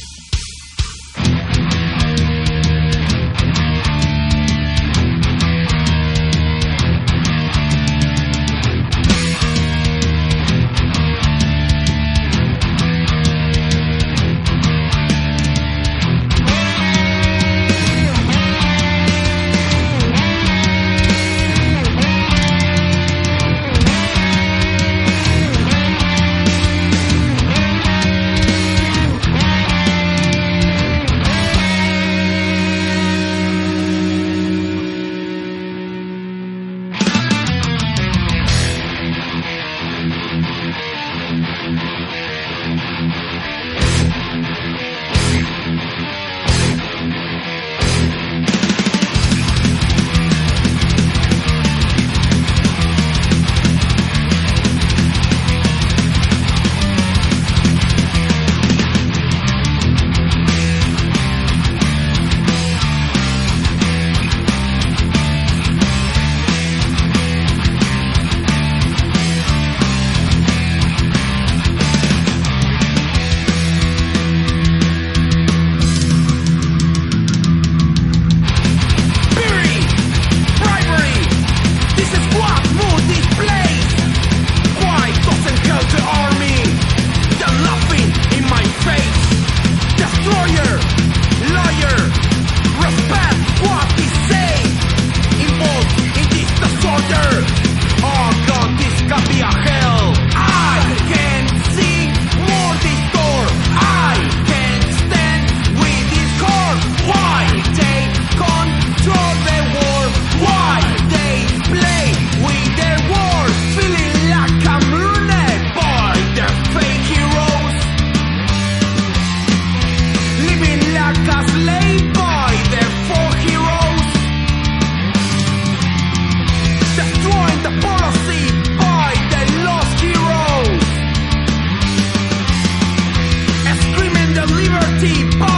The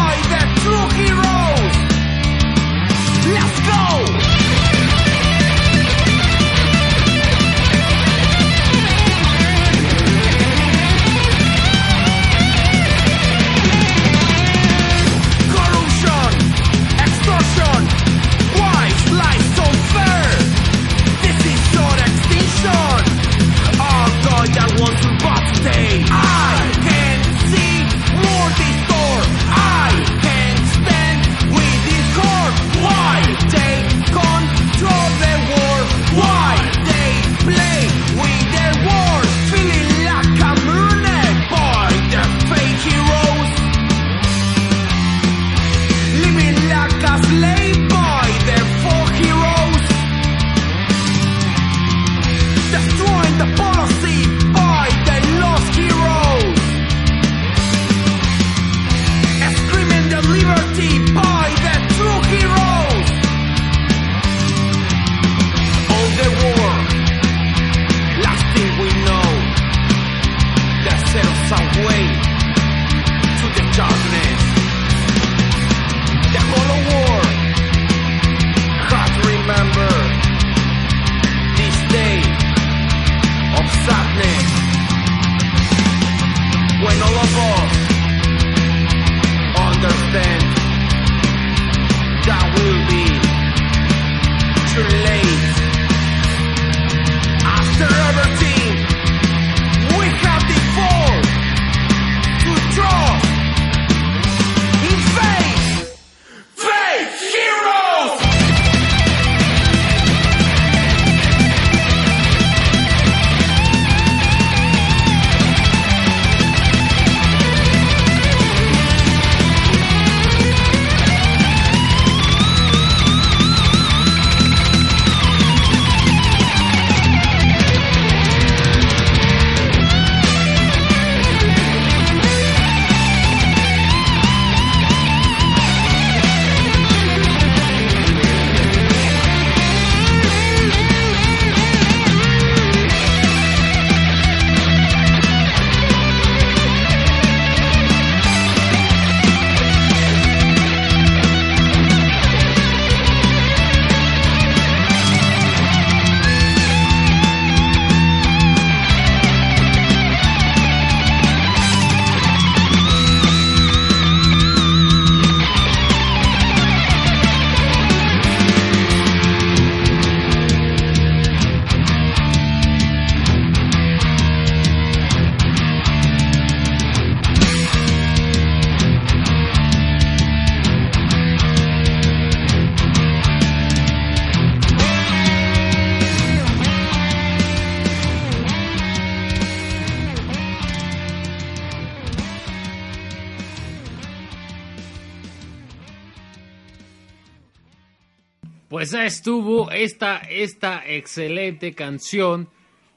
Estuvo esta, esta excelente canción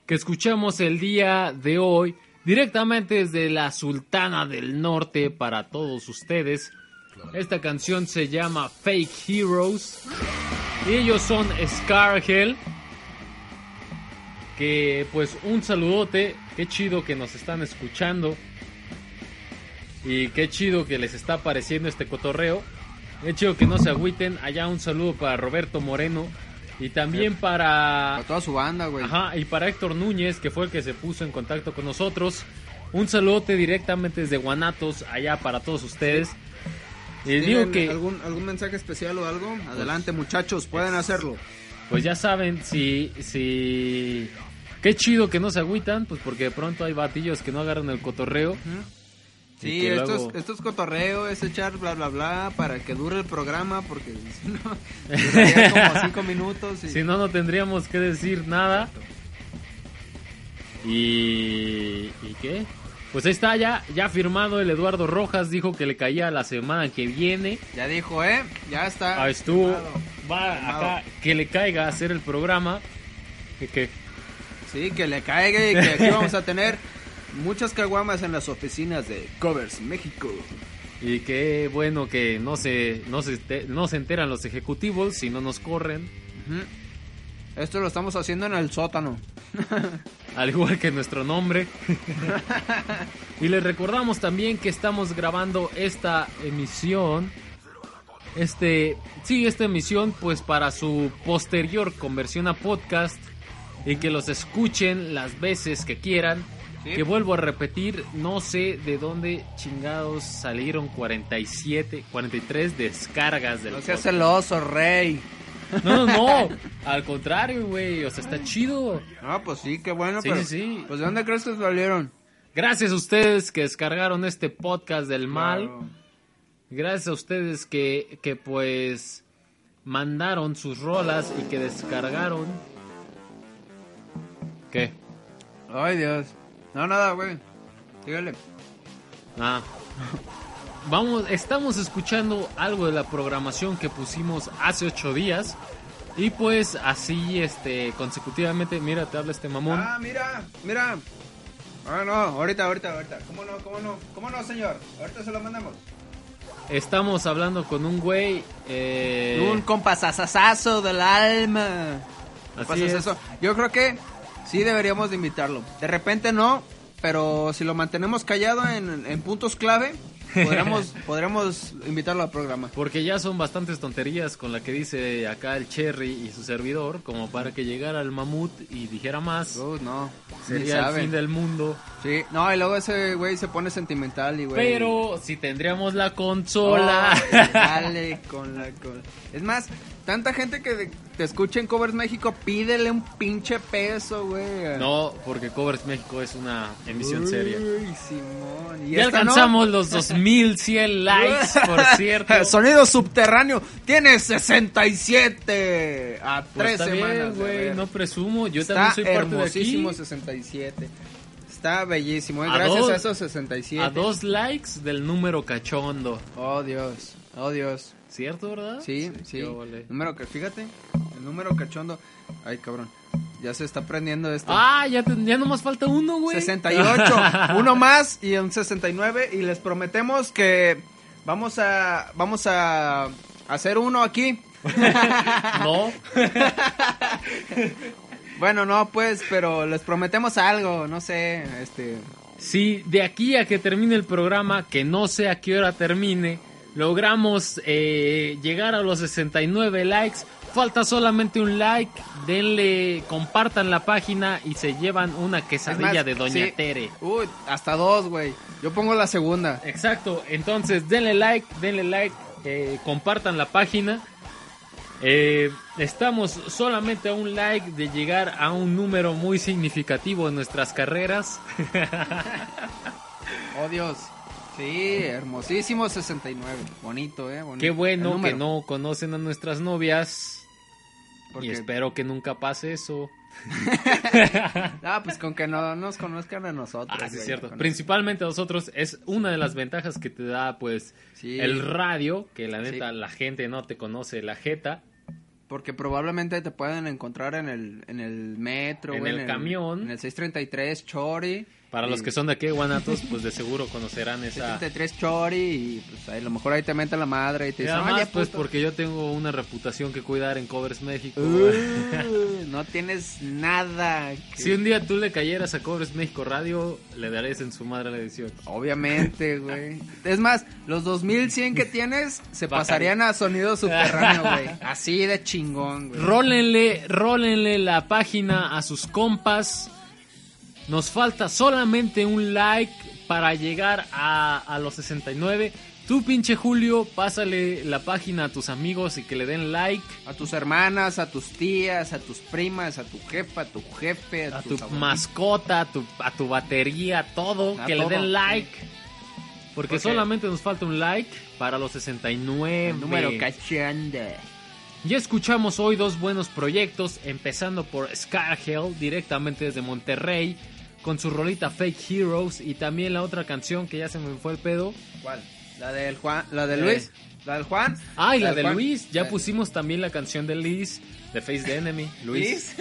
que escuchamos el día de hoy directamente desde la Sultana del Norte para todos ustedes. Esta canción se llama Fake Heroes y ellos son Scargel. Que pues un saludote, qué chido que nos están escuchando y qué chido que les está pareciendo este cotorreo. Qué chido que no se agüiten. Allá un saludo para Roberto Moreno y también para A toda su banda, güey. Ajá, y para Héctor Núñez, que fue el que se puso en contacto con nosotros. Un saludote directamente desde Guanatos, allá para todos ustedes. Y digo ¿Tienen que, algún, algún mensaje especial o algo? Adelante, muchachos, pueden hacerlo. pues ya saben, si, si... Qué chido que no se agüitan, pues porque de pronto hay batillos que no agarran el cotorreo. Sí, esto, luego- es, esto es cotorreo, es echar bla bla bla para que dure el programa, porque si no, duraría como cinco minutos. Y... Si no, no tendríamos que decir nada. Y... ¿Y qué? Pues ahí está ya, ya firmado el Eduardo Rojas, dijo que le caía la semana que viene. Ya dijo, ¿eh? Ya está. Ah, estuvo, firmado. va Firmado. acá, que le caiga a hacer el programa. Que, que Sí, que le caiga y que aquí vamos a tener muchas caguamas en las oficinas de Covers México. y qué bueno que no se, no se, no se enteran los ejecutivos si no nos corren. Esto lo estamos haciendo en el sótano. al igual que nuestro nombre. y les recordamos también que estamos grabando esta emisión. Este, sí, esta emisión, pues para su posterior conversión a podcast y que los escuchen las veces que quieran. Sí. Que vuelvo a repetir, no sé de dónde chingados salieron 47, 43 descargas del No seas podcast. celoso, rey. No, no, no. Al contrario, güey. O sea, está chido. Ah, pues sí, qué bueno, Sí, pero... sí, sí. Pues ¿de dónde crees que salieron? Gracias a ustedes que descargaron este podcast del mal. Claro. Gracias a ustedes que, que pues mandaron sus rolas y que descargaron. ¿Qué? Ay, Dios. No, nada, güey. Dígale. Ah. Vamos, estamos escuchando algo de la programación que pusimos hace ocho días. Y pues así, este, consecutivamente, mira, te habla este mamón. Ah, mira, mira. Ah, no, ahorita, ahorita, ahorita. ¿Cómo no, cómo no? ¿Cómo no, señor? Ahorita se lo mandamos. Estamos hablando con un güey. Eh, Un compasasasazo del alma. así es. eso. Yo creo que sí deberíamos de invitarlo. De repente no, pero si lo mantenemos callado en, en puntos clave, podremos, podremos invitarlo al programa. Porque ya son bastantes tonterías con la que dice acá el Cherry y su servidor, como para que llegara el mamut y dijera más. Uh, no, sería el fin del mundo. Sí, no, y luego ese güey se pone sentimental y güey. Pero si tendríamos la consola. Dale con la con... Es más, tanta gente que te escucha en Covers México, pídele un pinche peso, güey. no, porque Covers México es una emisión seria. Uy, Simón. ¿Y Ya esta no? alcanzamos los 2100 likes, por cierto. Sonido subterráneo tiene 67 a Pues semanas. güey, no presumo. Yo Está también soy parte de hermosísimo aquí. 67. Está bellísimo, ¿eh? A gracias dos- a esos 67. A dos likes del número cachondo. Oh, Dios. Oh, Dios. ¿Cierto, verdad? Sí, sí. ole. Número que, fíjate, el número cachondo. Ay, cabrón. Ya se está prendiendo esto. Ah, ya, te- ya nomás falta uno, güey. 68. Uno más y un 69 y les prometemos que vamos a vamos a hacer uno aquí. no. Bueno, no, pues, pero les prometemos algo, no sé, este Si de aquí a que termine el programa, que no sé a qué hora termine, logramos eh, llegar a los 69 likes, falta solamente un like, denle, compartan la página y se llevan una es quesadilla más, de Doña sí. Tere. Uy, hasta dos, güey. Yo pongo la segunda. Exacto, entonces denle like, denle like, eh, compartan la página. Eh, estamos solamente a un like de llegar a un número muy significativo en nuestras carreras. Oh, Dios. Sí, hermosísimo 69. Bonito, eh, bonito. Qué El bueno que no conocen a nuestras novias. Porque- Y espero que nunca pase eso. Ah, pues con que no nos conozcan a nosotros. Ah, sí, es cierto. Principalmente a nosotros es una de las ventajas que te da, pues, Sí. el radio, que la neta Sí. la gente no te conoce la jeta. Porque probablemente te pueden encontrar en el, en el metro, En güey, el camión. En el 633 Chori. Para los que son de aquí Guanatos, pues de seguro conocerán esa. 633 Chori y pues ahí a lo mejor ahí te meten la madre y te Y dicen, además, pues puto". porque yo tengo una reputación que cuidar en Covers México. Uh, no tienes nada. que- Si un día tú le cayeras a Covers México Radio, le darías en su madre la edición. Obviamente, güey. Es más, los 2100 que tienes se pasarían a sonido subterráneo, güey. Así de chingón, güey. Rólenle, rólenle la página a sus compas. Nos falta solamente un like para llegar a, a los 69. Tú, pinche Julio, pásale la página a tus amigos y que le den like. A tus hermanas, a tus tías, a tus primas, a tu jefa, a tu jefe, a, A tu mascota, a tu, a tu batería, a todo. A que le den like. Porque solamente nos falta un like para los 69. El número cachondo. Ya escuchamos hoy dos buenos proyectos, empezando por Scarhell, directamente desde Monterrey, con su rolita Fake Heroes, y también la otra canción que ya se me fue el pedo. ¿Cuál? La del Juan, la de Eh. Luis, la del Juan. Ah, y la de Juan. Luis, ya pusimos también la canción de Liz, de Face the Enemy. Luis.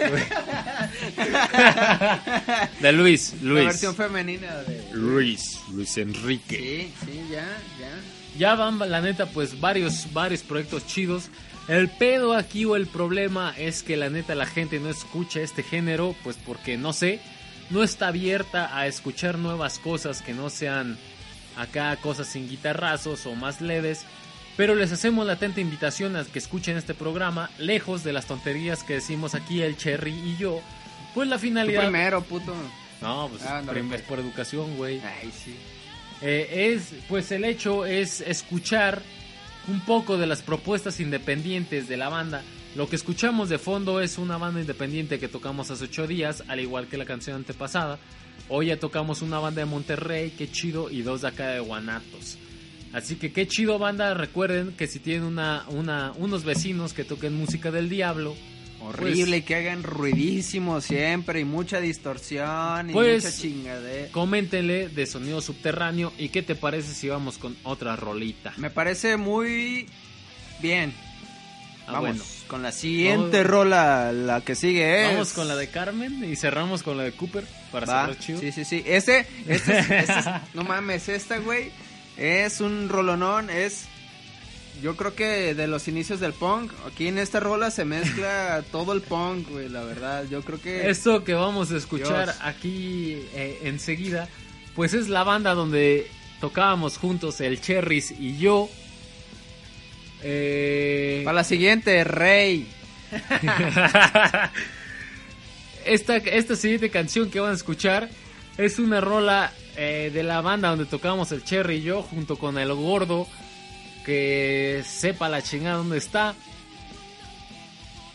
de Luis, La Luis. versión femenina de. Luis, Luis Enrique. Sí, sí, ya, ya. Ya van, la neta, pues varios, varios proyectos chidos. El pedo aquí o el problema es que la neta la gente no escucha este género, pues porque no sé, no está abierta a escuchar nuevas cosas que no sean acá cosas sin guitarrazos o más leves. Pero les hacemos la atenta invitación a que escuchen este programa, lejos de las tonterías que decimos aquí el Cherry y yo. Pues la Tú finalidad. primero, puto. No, pues Ah, pues. es por educación, güey. Ay, sí. Eh, es, pues el hecho es escuchar un poco de las propuestas independientes de la banda. Lo que escuchamos de fondo es una banda independiente que tocamos hace ocho días, al igual que la canción antepasada. Hoy ya tocamos una banda de Monterrey, qué chido, y dos de acá de Guanatos. Así que qué chido banda, recuerden que si tienen una, una, unos vecinos que toquen música del diablo, Horrible y que hagan ruidísimo siempre y mucha distorsión y Pues, mucha chingadera. coméntenle de sonido subterráneo y qué te parece si vamos con otra rolita. Me parece muy bien. Ah, Vamos bueno. Con la siguiente rola, la que sigue es. Vamos con la de Carmen y cerramos con la de Cooper para cerrar chido. Sí, sí, sí. Ese, ese, es- ese es- no mames, esta, güey, es un rolonón, es... Yo creo que de los inicios del punk, aquí en esta rola se mezcla todo el punk, güey, la verdad. Yo creo que... Esto que vamos a escuchar Dios. aquí eh, enseguida, pues es la banda donde tocábamos juntos el Cherries y yo. Eh, Para la siguiente, Rey. esta, esta siguiente canción que van a escuchar es una rola eh, de la banda donde tocábamos el Cherry y yo junto con el gordo que sepa la chingada dónde está.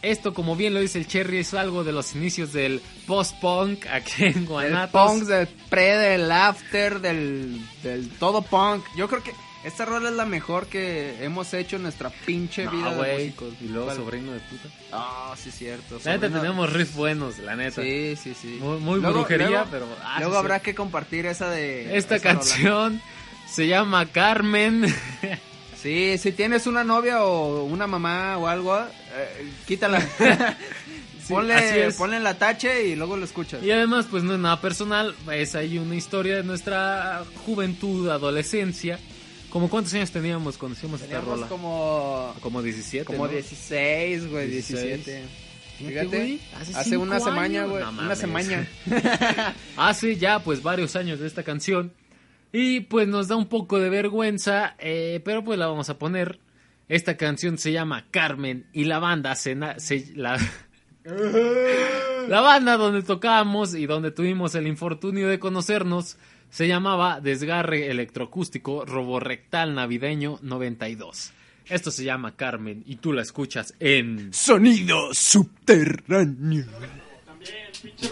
Esto, como bien lo dice el Cherry, es algo de los inicios del post-punk aquí en El Guanatos. punk, del pre, del after, del, del todo punk. Yo creo que esta rola es la mejor que hemos hecho en nuestra pinche No, vida de güey, músicos. Y luego ¿Cuál? sobrino de puta. Ah, sí, cierto. La neta sobrino- tenemos riffs buenos, la neta. Sí, sí, sí. Muy, muy Luego- brujería, luego- pero... ah, Luego sí, habrá sí. que compartir esa de... Esta esa rola. canción se llama Carmen. Sí, si tienes una novia o una mamá o algo, eh, quítala. ponle, ponle la tache y luego lo escuchas. Y además, pues no es nada personal, es ahí una historia de nuestra juventud, adolescencia. ¿Como cuántos años teníamos cuando hicimos esta Teníamos rola? como... Como 17, Como ¿no? 16, güey, 16. 17. Fíjate, güey, hace, hace una cinco semana, años. güey, No una semana. Hace ya pues varios años de esta canción. Y pues nos da un poco de vergüenza, eh, pero pues la vamos a poner. Esta canción se llama Carmen y la banda se, se- la, la banda donde tocábamos y donde tuvimos el infortunio de conocernos se llamaba Desgarre Electroacústico Roborrectal Navideño 92. Esto se llama Carmen y tú la escuchas en Sonido subterráneo. ¡Te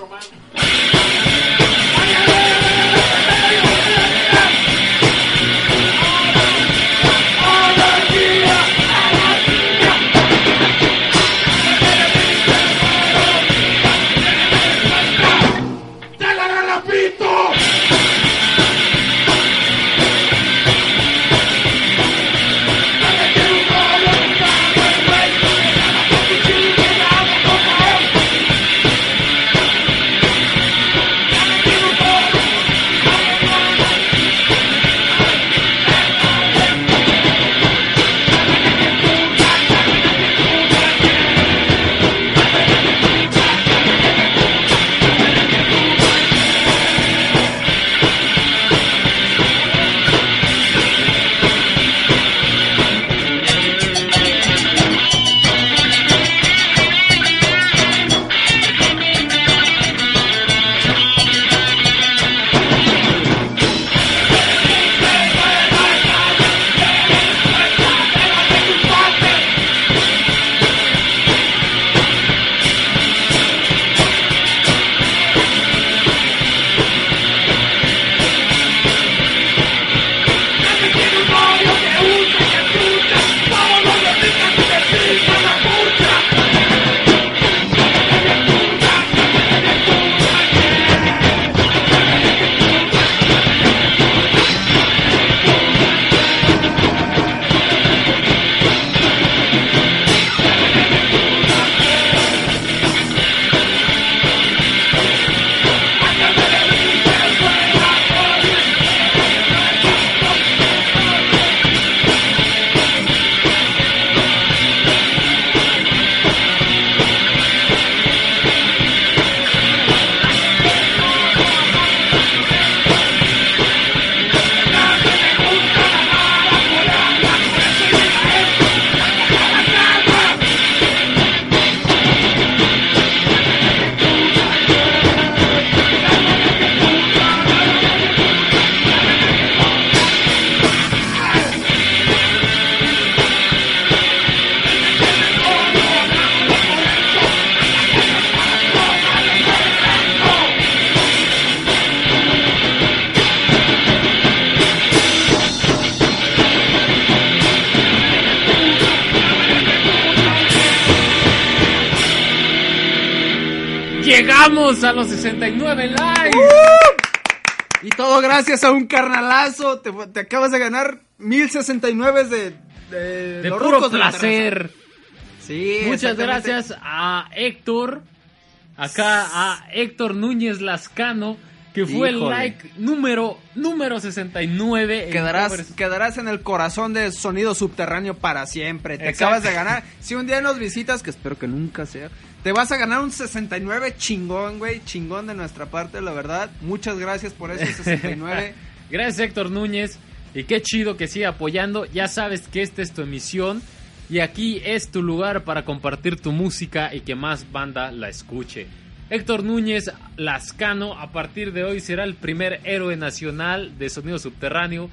Llegamos a los 69 likes. Y todo gracias a un carnalazo. Te, te acabas de ganar 1069 de. De, De los puro de placer. Sí, Muchas gracias a Héctor, acá a Héctor Núñez Lascano, que fue el like número, número 69. en Quedarás, covers. quedarás en el corazón de Sonido Subterráneo para siempre. Te Exacto. acabas de ganar. Si un día nos visitas, que espero que nunca sea, te vas a ganar un 69 chingón, güey. Chingón de nuestra parte, la verdad. Muchas gracias por ese 69. Gracias Héctor Núñez. Y qué chido que siga apoyando. Ya sabes que esta es tu emisión. Y aquí es tu lugar para compartir tu música y que más banda la escuche. Héctor Núñez Lascano a partir de hoy será el primer héroe nacional de sonido subterráneo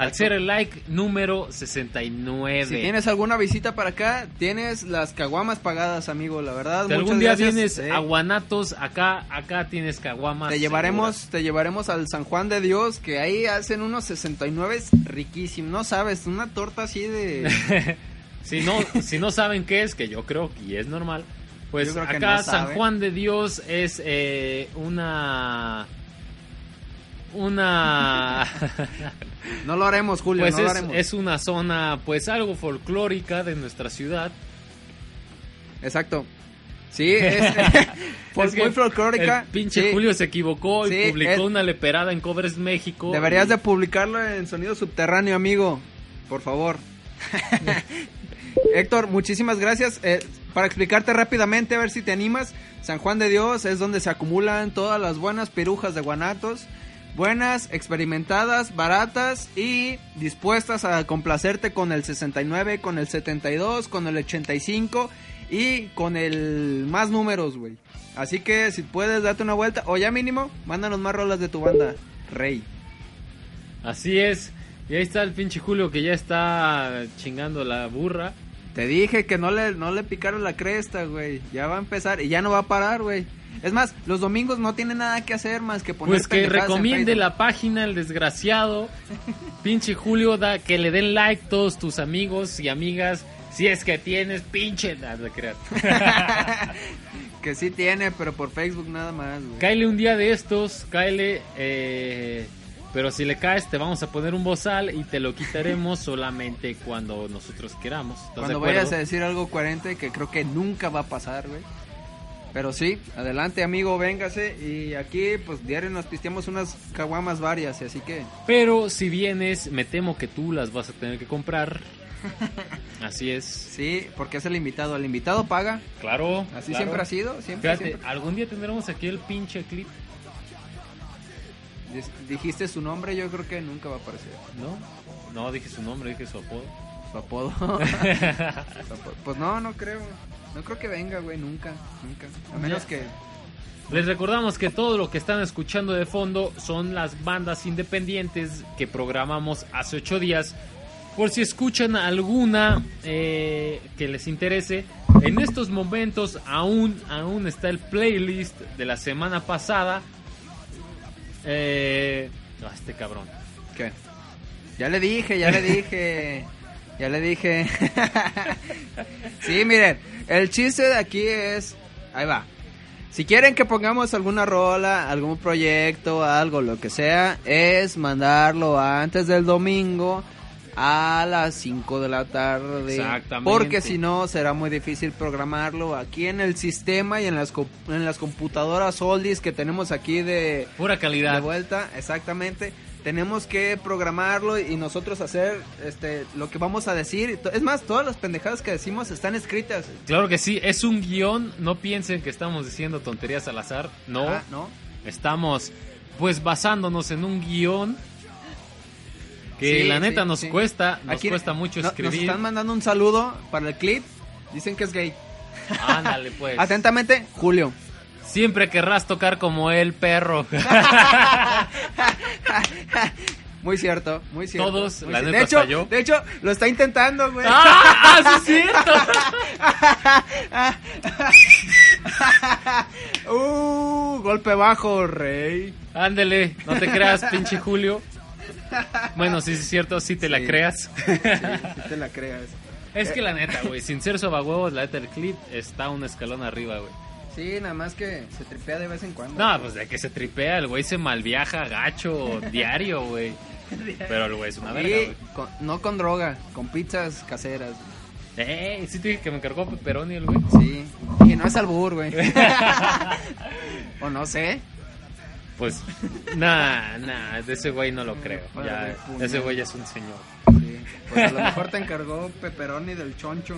al ser el like número 69. si tienes alguna visita para acá, tienes las caguamas pagadas, amigo, la verdad. Si algún día gracias. vienes Sí. a Guanatos, acá, acá tienes caguamas. Te llevaremos, seguras. te llevaremos al San Juan de Dios, que ahí hacen unos 69 riquísimos, no sabes, una torta así de... Si no, si no saben qué es, que yo creo que es normal, pues acá no San. Juan de Dios es eh, una... Una... No lo haremos, Julio, pues no lo es, haremos. es una zona pues algo folclórica de nuestra ciudad. Exacto. Sí, es, Es muy folclórica. El pinche Sí. Julio se equivocó y Sí, publicó es- una leperada en Covers México. Deberías y- de publicarlo en Sonido Subterráneo, amigo. Por favor. Héctor, muchísimas gracias. Eh, para explicarte rápidamente, a ver si te animas. San Juan de Dios es donde se acumulan todas las buenas pirujas de guanatos. Buenas, experimentadas, baratas y dispuestas a complacerte con el 69, con el 72, con el 85 y con el más números, güey. Así que si puedes date una vuelta o ya mínimo, mándanos más rolas de tu banda, Rey. Así es. Y ahí está el pinche Julio que ya está chingando la burra. Te dije que no le, no le picaron la cresta, güey. Ya va a empezar y ya no va a parar, güey. Es más, los domingos no tiene nada que hacer más que poner Pues que recomiende la página El Desgraciado. pinche Julio, da, que le den like todos tus amigos y amigas. Si es que tienes, pinche. Que sí tiene, pero por Facebook nada más, güey. Cáele un día de estos, cáele. eh, pero si le caes, te vamos a poner un bozal y te lo quitaremos solamente cuando nosotros queramos. ¿Estás de Cuando vayas a decir algo coherente, que creo que nunca va a pasar, güey. Pero sí, adelante, amigo, véngase. Y aquí, pues, diario nos pisteamos unas caguamas varias, así que... Pero si vienes, me temo que tú las vas a tener que comprar. Así es. Sí, porque es el invitado. El invitado paga. Claro. Así claro. siempre ha sido. Siempre, Fíjate, siempre. algún día tendremos aquí el pinche clip, Dijiste su nombre, yo creo que nunca va a aparecer. ¿no? No, dije su nombre, dije su apodo. Su apodo. Su apodo. pues no, no creo. No creo que venga, güey, nunca. Nunca. A menos que... Les recordamos que todo lo que están escuchando de fondo son las bandas independientes que programamos hace ocho días. Por si escuchan alguna eh, que les interese, en estos momentos aún, aún está el playlist de la semana pasada. Eh, este cabrón. ¿Qué? Ya le dije, ya le dije. Ya le dije. sí, miren, el chiste de aquí es. Ahí va. Si quieren que pongamos alguna rola, algún proyecto, algo, lo que sea, es mandarlo antes del domingo a las 5 de la tarde. Exactamente. Porque si no, será muy difícil programarlo aquí en el sistema y en las, en las computadoras oldies que tenemos aquí de, Pura de calidad. vuelta, exactamente. Tenemos que programarlo y nosotros hacer este lo que vamos a decir. Es más, todas las pendejadas que decimos están escritas. Claro que sí, es un guion. No piensen que estamos diciendo tonterías al azar. No. Ah, ¿no? Estamos pues basándonos en un guion que Sí, la neta sí, nos sí. cuesta, nos Aquí cuesta mucho no- Nos escribir. están mandando un saludo para el clip. Dicen que es gay. Ándale pues. Atentamente, Julio. Siempre querrás tocar como él, perro. Muy cierto, muy cierto. Todos, muy la cier- neta, de hecho, yo. De hecho, lo está intentando, güey. ¡Ah! ¡Sí es cierto! uh, golpe bajo, rey. Ándale, no te creas, pinche Julio. Bueno, sí, sí es cierto, sí te la creas. Sí, sí te la creas. es que la neta, güey, sin ser sobahuevos, la neta, el clip está un escalón arriba, güey. Sí, nada más que se tripea de vez en cuando. No, pues de que se tripea, el güey se malviaja gacho diario, güey. Pero el güey es una verga, Sí, güey. con- no con droga, con pizzas caseras. Eh, sí te dije que me encargó pepperoni el güey. Sí. Y no es albur, güey. o no sé. Pues, nah, nah, de ese güey no lo creo. Ya, ese güey es un señor. Sí. Pues a lo mejor te encargó pepperoni del choncho.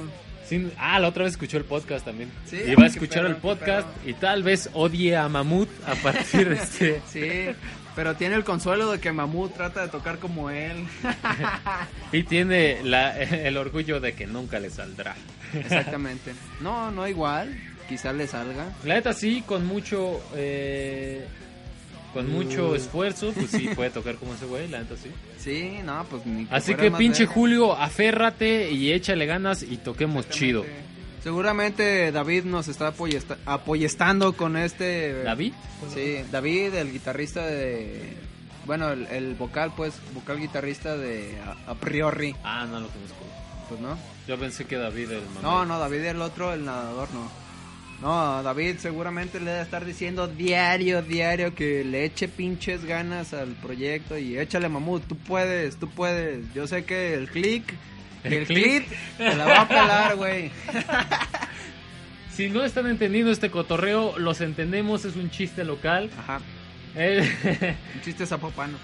Ah, la otra vez escuchó el podcast también. Sí, Iba a qué escuchar perro, el podcast y tal vez odie a Mamut a partir de este. Sí, pero tiene el consuelo de que Mamut trata de tocar como él. Y tiene la, el orgullo de que nunca le saldrá. Exactamente. No, no igual. Quizá le salga. La neta sí, con mucho... eh, con mucho Uh. esfuerzo, pues sí puede tocar como ese güey, la neta sí. Sí, no, pues ni Así fuera que pinche verga. Julio, aférrate y échale ganas y toquemos chido. Seguramente David nos está apoyesta- apoyestando con este. ¿David? Sí, David, el guitarrista de. Bueno, el, el vocal, pues, vocal guitarrista de a, a priori. Ah, no lo conozco. Pues no. Yo pensé que David el mamá. No, no, David el otro, el nadador, no. No, David seguramente le debe estar diciendo diario, diario que le eche pinches ganas al proyecto y échale mamut, tú puedes, tú puedes. Yo sé que el click, ¿El el, click? te la va a pelar, güey. Si no están entendiendo este cotorreo, los entendemos, es un chiste local. Ajá, Eh, un chiste zapopano.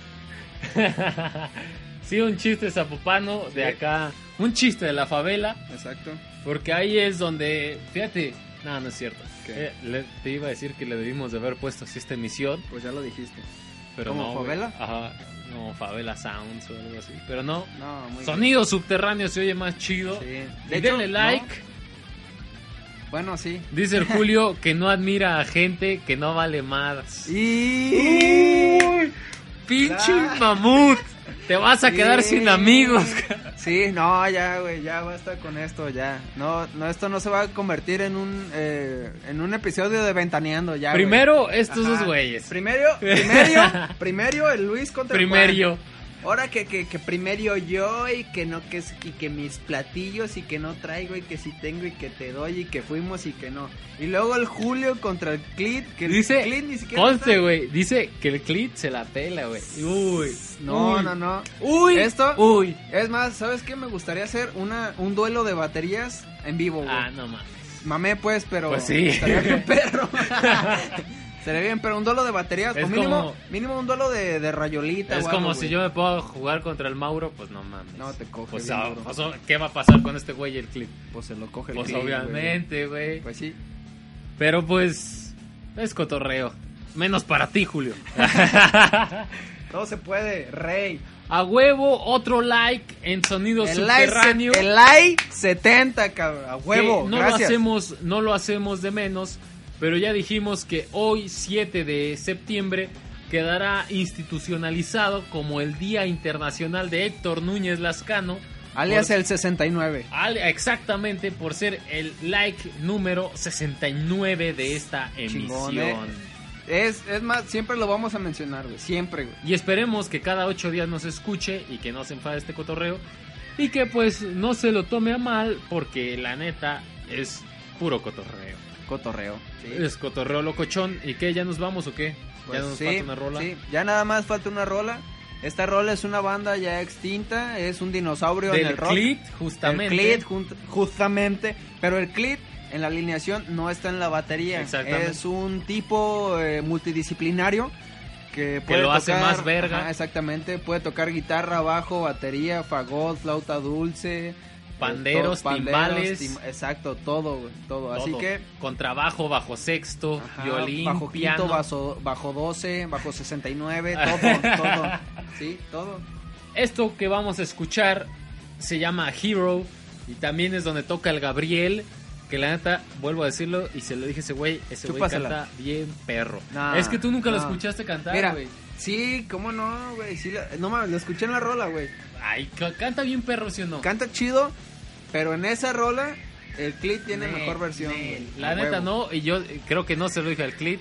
sí, un chiste zapopano de acá. Un chiste de la favela. Exacto. Porque ahí es donde, fíjate, no, no es cierto. Eh, le- te iba a decir que le debimos de haber puesto así esta emisión, Pues ya lo dijiste. pero ¿Como no. favela? Ajá, no, favela sounds o algo así. Pero no, No, muy sonido subterráneo se oye más chido. Sí. De hecho, denle no. like. Bueno, sí. Dice el Julio que no admira a gente que no vale más. Y... ¡Pinche mamut! Te vas a quedar sin amigos. Sí, no, ya, güey, ya basta con esto, ya. No, no, esto no se va a convertir en un, eh, en un episodio de Ventaneando, ya. güey. Primero, estos Ajá. dos güeyes. Primero, primero, primero el Luis contra el Juan. Ahora que, que, que primero yo y que no, que, y que mis platillos y que no traigo y que si tengo y que te doy y que fuimos y que no. Y luego el Julio contra el Clit, que el Dice, Clit ni siquiera conste, está- güey. Dice que el clit se la pela, güey. Uy. No, uy. no, no. Uy. Esto- Uy. Es más, ¿sabes qué? Me gustaría hacer una, un duelo de baterías en vivo, güey. Ah, no más. Mamé, pues, pero. Pues sí. Perro. Estaría bien, pero un duelo de baterías. Es o mínimo, como- mínimo un duelo de, de rayolita. Es o como si yo me puedo jugar contra el Mauro, pues no mames. No, te coge Pues, bien ah, pues, ¿qué va a pasar con este güey y el clip? Pues se lo coge el Pues clip, obviamente, güey. Pues sí. Pero pues es cotorreo. Menos para ti, Julio. Todo se puede, rey. A huevo, otro like en sonido El like, el like 70, cabrón. A huevo, que no gracias. lo hacemos, no lo hacemos de menos, pero ya dijimos que hoy 7 de septiembre quedará institucionalizado como el Día Internacional de Héctor Núñez Lascano. Alias por- el 69. al- exactamente por ser el like número 69 de esta Chingón, emisión. eh. Es, es más, siempre lo vamos a mencionar, güey. Siempre, güey. Y esperemos que cada ocho días nos escuche y que no se enfade este cotorreo. Y que pues no se lo tome a mal porque la neta es puro cotorreo. Cotorreo. Sí. Es cotorreo locochón. ¿Y qué? ¿Ya nos vamos o qué? Pues ¿Ya nos sí, falta una rola? sí, ya nada más falta una rola. Esta rola es una banda ya extinta, es un dinosaurio en el rock. Clit, justamente. El Clit, justamente, pero el Clit en la alineación no está en la batería. Exactamente. Es un tipo eh, multidisciplinario que puede lo hace tocar- más verga. Ajá, exactamente, puede tocar guitarra, bajo, batería, fagot, flauta dulce, Panderos, to- timbales. tim- exacto, todo, güey, todo. Así Todo. que Con trabajo, bajo sexto, Ajá, violín, bajo piano. quinto, bajo, bajo 12, bajo 69, todo, todo. Sí, todo. Esto que vamos a escuchar se llama Hero y también es donde toca el Gabriel. Que la neta, vuelvo a decirlo y se lo dije a ese güey, ese güey canta bien perro. Es que tú nunca lo escuchaste cantar, güey. sí, cómo no, güey. Sí, no mames, lo escuché en la rola, güey. Ay, ca- canta bien perro, ¿sí o no? Canta chido, pero en esa rola el clip tiene Nel, mejor versión. Nel. La neta huevo. no, y yo eh, creo que no se lo dije al clip,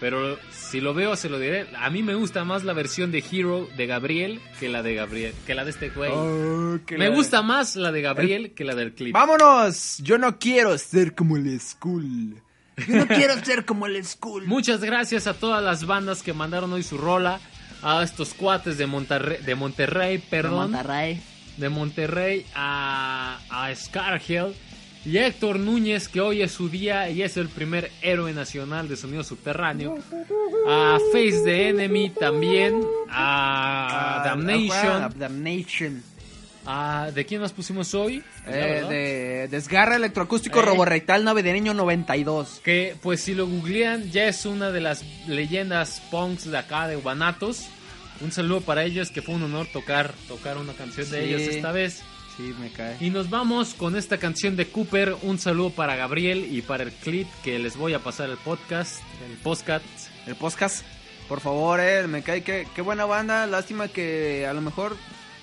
pero si lo veo se lo diré. A mí me gusta más la versión de Hero de Gabriel que la de Gabriel, que la de este güey. Oh, me la- gusta más la de Gabriel que la del clip. ¡Vámonos! Yo no quiero ser como el school. Yo no quiero ser como el school. Muchas gracias a todas las bandas que mandaron hoy su rola. A estos cuates de Monterrey, de Monterrey perdón. Monterrey. De Monterrey a, a Scarhill. Y Héctor Núñez, que hoy es su día y es el primer héroe nacional de sonido subterráneo. A Face the Enemy también. A Damnation. Ah, Damnation. A, ¿De quién nos pusimos hoy? Eh, ¿Verdad? de Desgarra Electroacústico Eh. Roborrectal Navideño 92. Que pues si lo googlean ya es una de las leyendas punks de acá de Guanatos. Un saludo para ellos que fue un honor tocar, tocar una canción de ellos esta vez. Sí, me cae. Y nos vamos con esta canción de Cooper. Un saludo para Gabriel y para el clip que les voy a pasar el podcast, el podcast. El podcast, por favor, eh, me cae que qué buena banda. Lástima que a lo mejor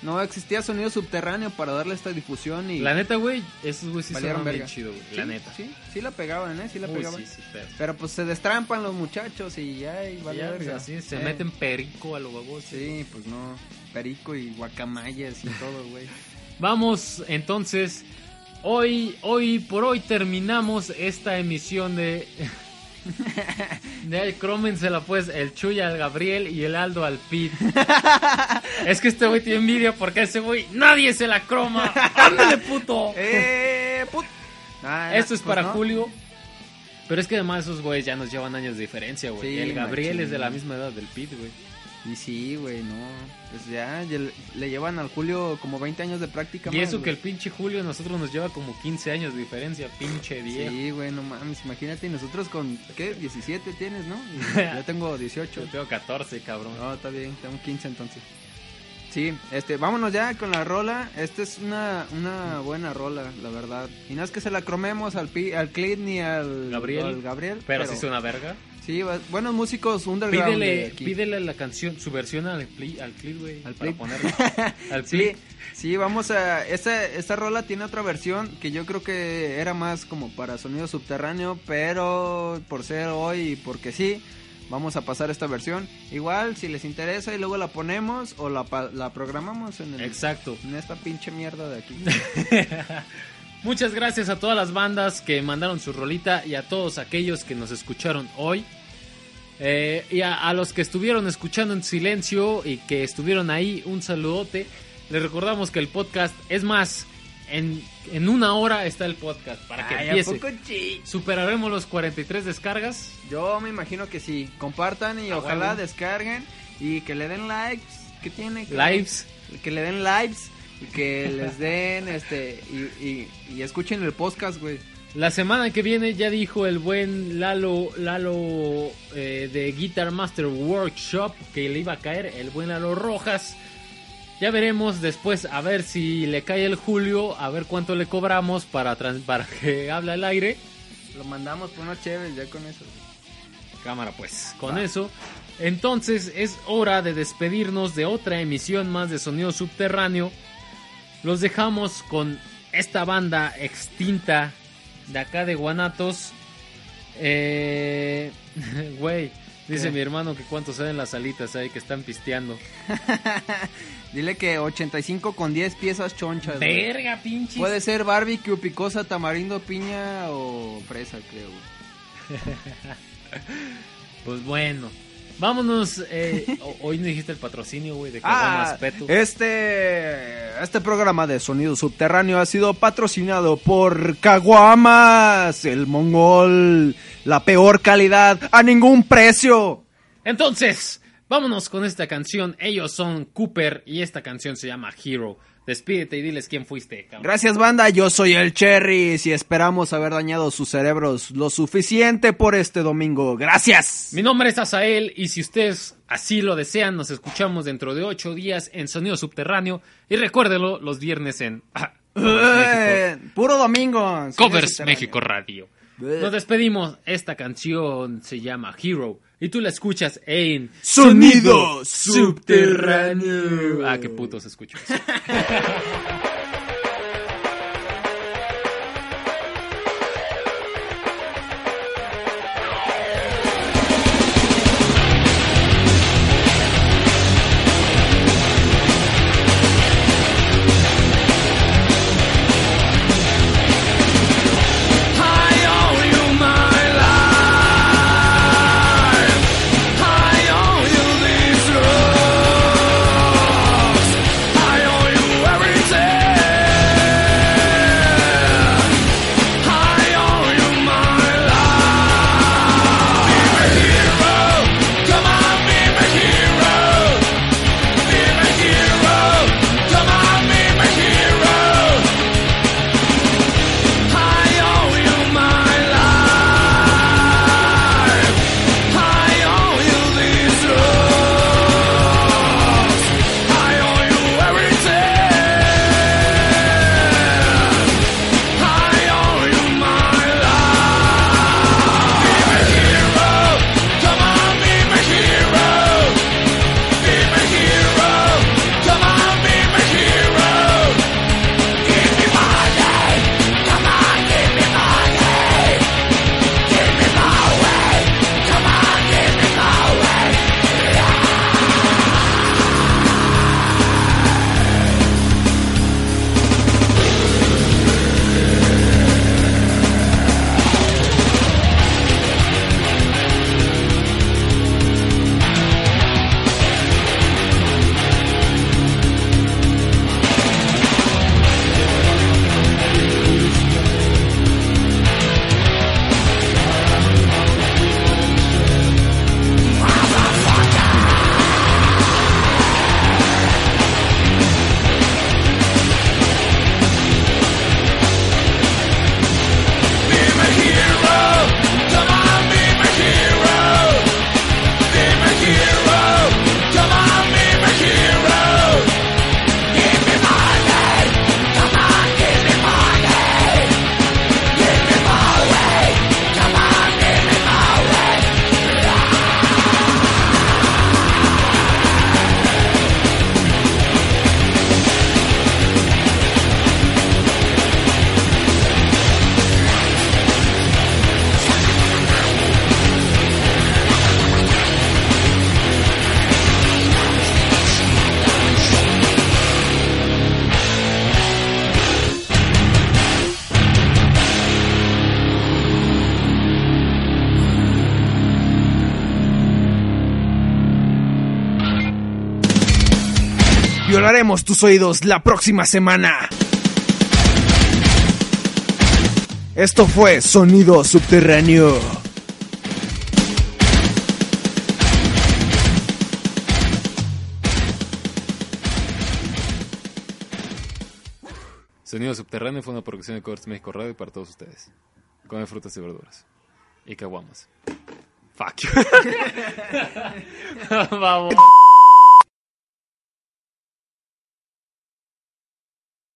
no existía sonido subterráneo para darle esta difusión y La neta, güey, esos güey sí sonaban bien chido, güey. Sí, La neta. Sí, sí la pegaban, eh, sí la Uy, pegaban. sí, sí, pero- Pero pues se destrampan los muchachos y ya, y vale Ya, verga. así se Eh, meten perico a lo baboso. Sí, pues no, perico y guacamayas y todo, güey. Vamos, entonces, hoy, hoy por hoy terminamos esta emisión de... De crómensela pues el Chuy al Gabriel y el Aldo al Pit. es que este güey tiene envidia porque ese güey nadie se la croma. ¡Ándale, puto! ¡Eh, put! Ah, Esto es pues para no. Julio. Pero es que además esos güeyes ya nos llevan años de diferencia, güey. Sí, el Gabriel es de la misma edad del Pit, güey. Y sí, güey, no. Pues ya, ya le, le llevan al Julio como 20 años de práctica. Y más, eso que el pinche Julio a nosotros nos lleva como 15 años de diferencia, pinche viejo. Sí, güey, no mames, imagínate, y nosotros con, ¿qué? 17 tienes, ¿no? Yo tengo 18. Yo tengo 14, cabrón. No, está bien, tengo 15 entonces. Sí, este, vámonos ya con la rola. Esta es una, una buena rola, la verdad. Y no es que se la cromemos al, pi, al Clint ni al Gabriel. al Gabriel Pero, sí es una verga. Sí, buenos músicos underground. de Pídele, pídele la canción, su versión al, pli- al clip, güey. Al para clip. ponerla. al Sí, sí, vamos a... Esta, esta rola tiene otra versión que yo creo que era más como para sonido subterráneo, pero por ser hoy y porque sí, vamos a pasar esta versión. Igual, si les interesa y luego la ponemos o la, la programamos en, el- Exacto. en esta pinche mierda de aquí. Muchas gracias a todas las bandas que mandaron su rolita y a todos aquellos que nos escucharon hoy. Eh, y a, a los que estuvieron escuchando en silencio y que estuvieron ahí, un saludote. Les recordamos que el podcast, es más, en, en una hora está el podcast para que Ay, ¿a empiece. Superaremos los 43 descargas. Yo me imagino que sí. Compartan y A ojalá descarguen y que le den likes. ¿Qué tiene? que- Lives. Que le den lives y que les den este y, y, y escuchen el podcast, güey. La semana que viene ya dijo el buen Lalo, Lalo eh, de Guitar Master Workshop que le iba a caer, el buen Lalo Rojas. Ya veremos después a ver si le cae el Julio, a ver cuánto le cobramos para, trans- para que hable al aire. Lo mandamos por unos chéves ya con eso. Cámara pues, con eso. Entonces es hora de despedirnos de otra emisión más de Sonido Subterráneo. Los dejamos con esta banda extinta de acá de Guanatos. Eh, güey, dice ¿Qué? mi hermano que cuántos salen las alitas ahí que están pisteando. Dile que 85 con 10 piezas chonchas. Verga, pinches. Puede ser barbecue, picosa, tamarindo, piña o fresa, creo. Pues bueno. Vámonos. eh, ho- hoy no dijiste el patrocinio, güey, de Ah, este, este programa de sonido subterráneo ha sido patrocinado por Caguamas, el mongol, la peor calidad a ningún precio. Entonces, vámonos con esta canción. Ellos son Cooper y esta canción se llama Hero. Despídete y diles quién fuiste, cabrón. Gracias banda, yo soy el Cherry y esperamos haber dañado sus cerebros lo suficiente por este domingo. Gracias. Mi nombre es Asael y si ustedes así lo desean, nos escuchamos dentro de ocho días en Sonido Subterráneo. Y recuérdelo los viernes en ah, Eh, puro domingo. Covers. México Radio. Nos despedimos. Esta canción se llama Hero y tú la escuchas en Sonido subterráneo. Ah, qué puto se escucha. eso. violaremos tus oídos la próxima semana. Esto fue Sonido Subterráneo. Sonido Subterráneo fue una producción de Covers México Radio para todos ustedes. Come frutas y verduras. Y caguamas. Fuck you. Vamos.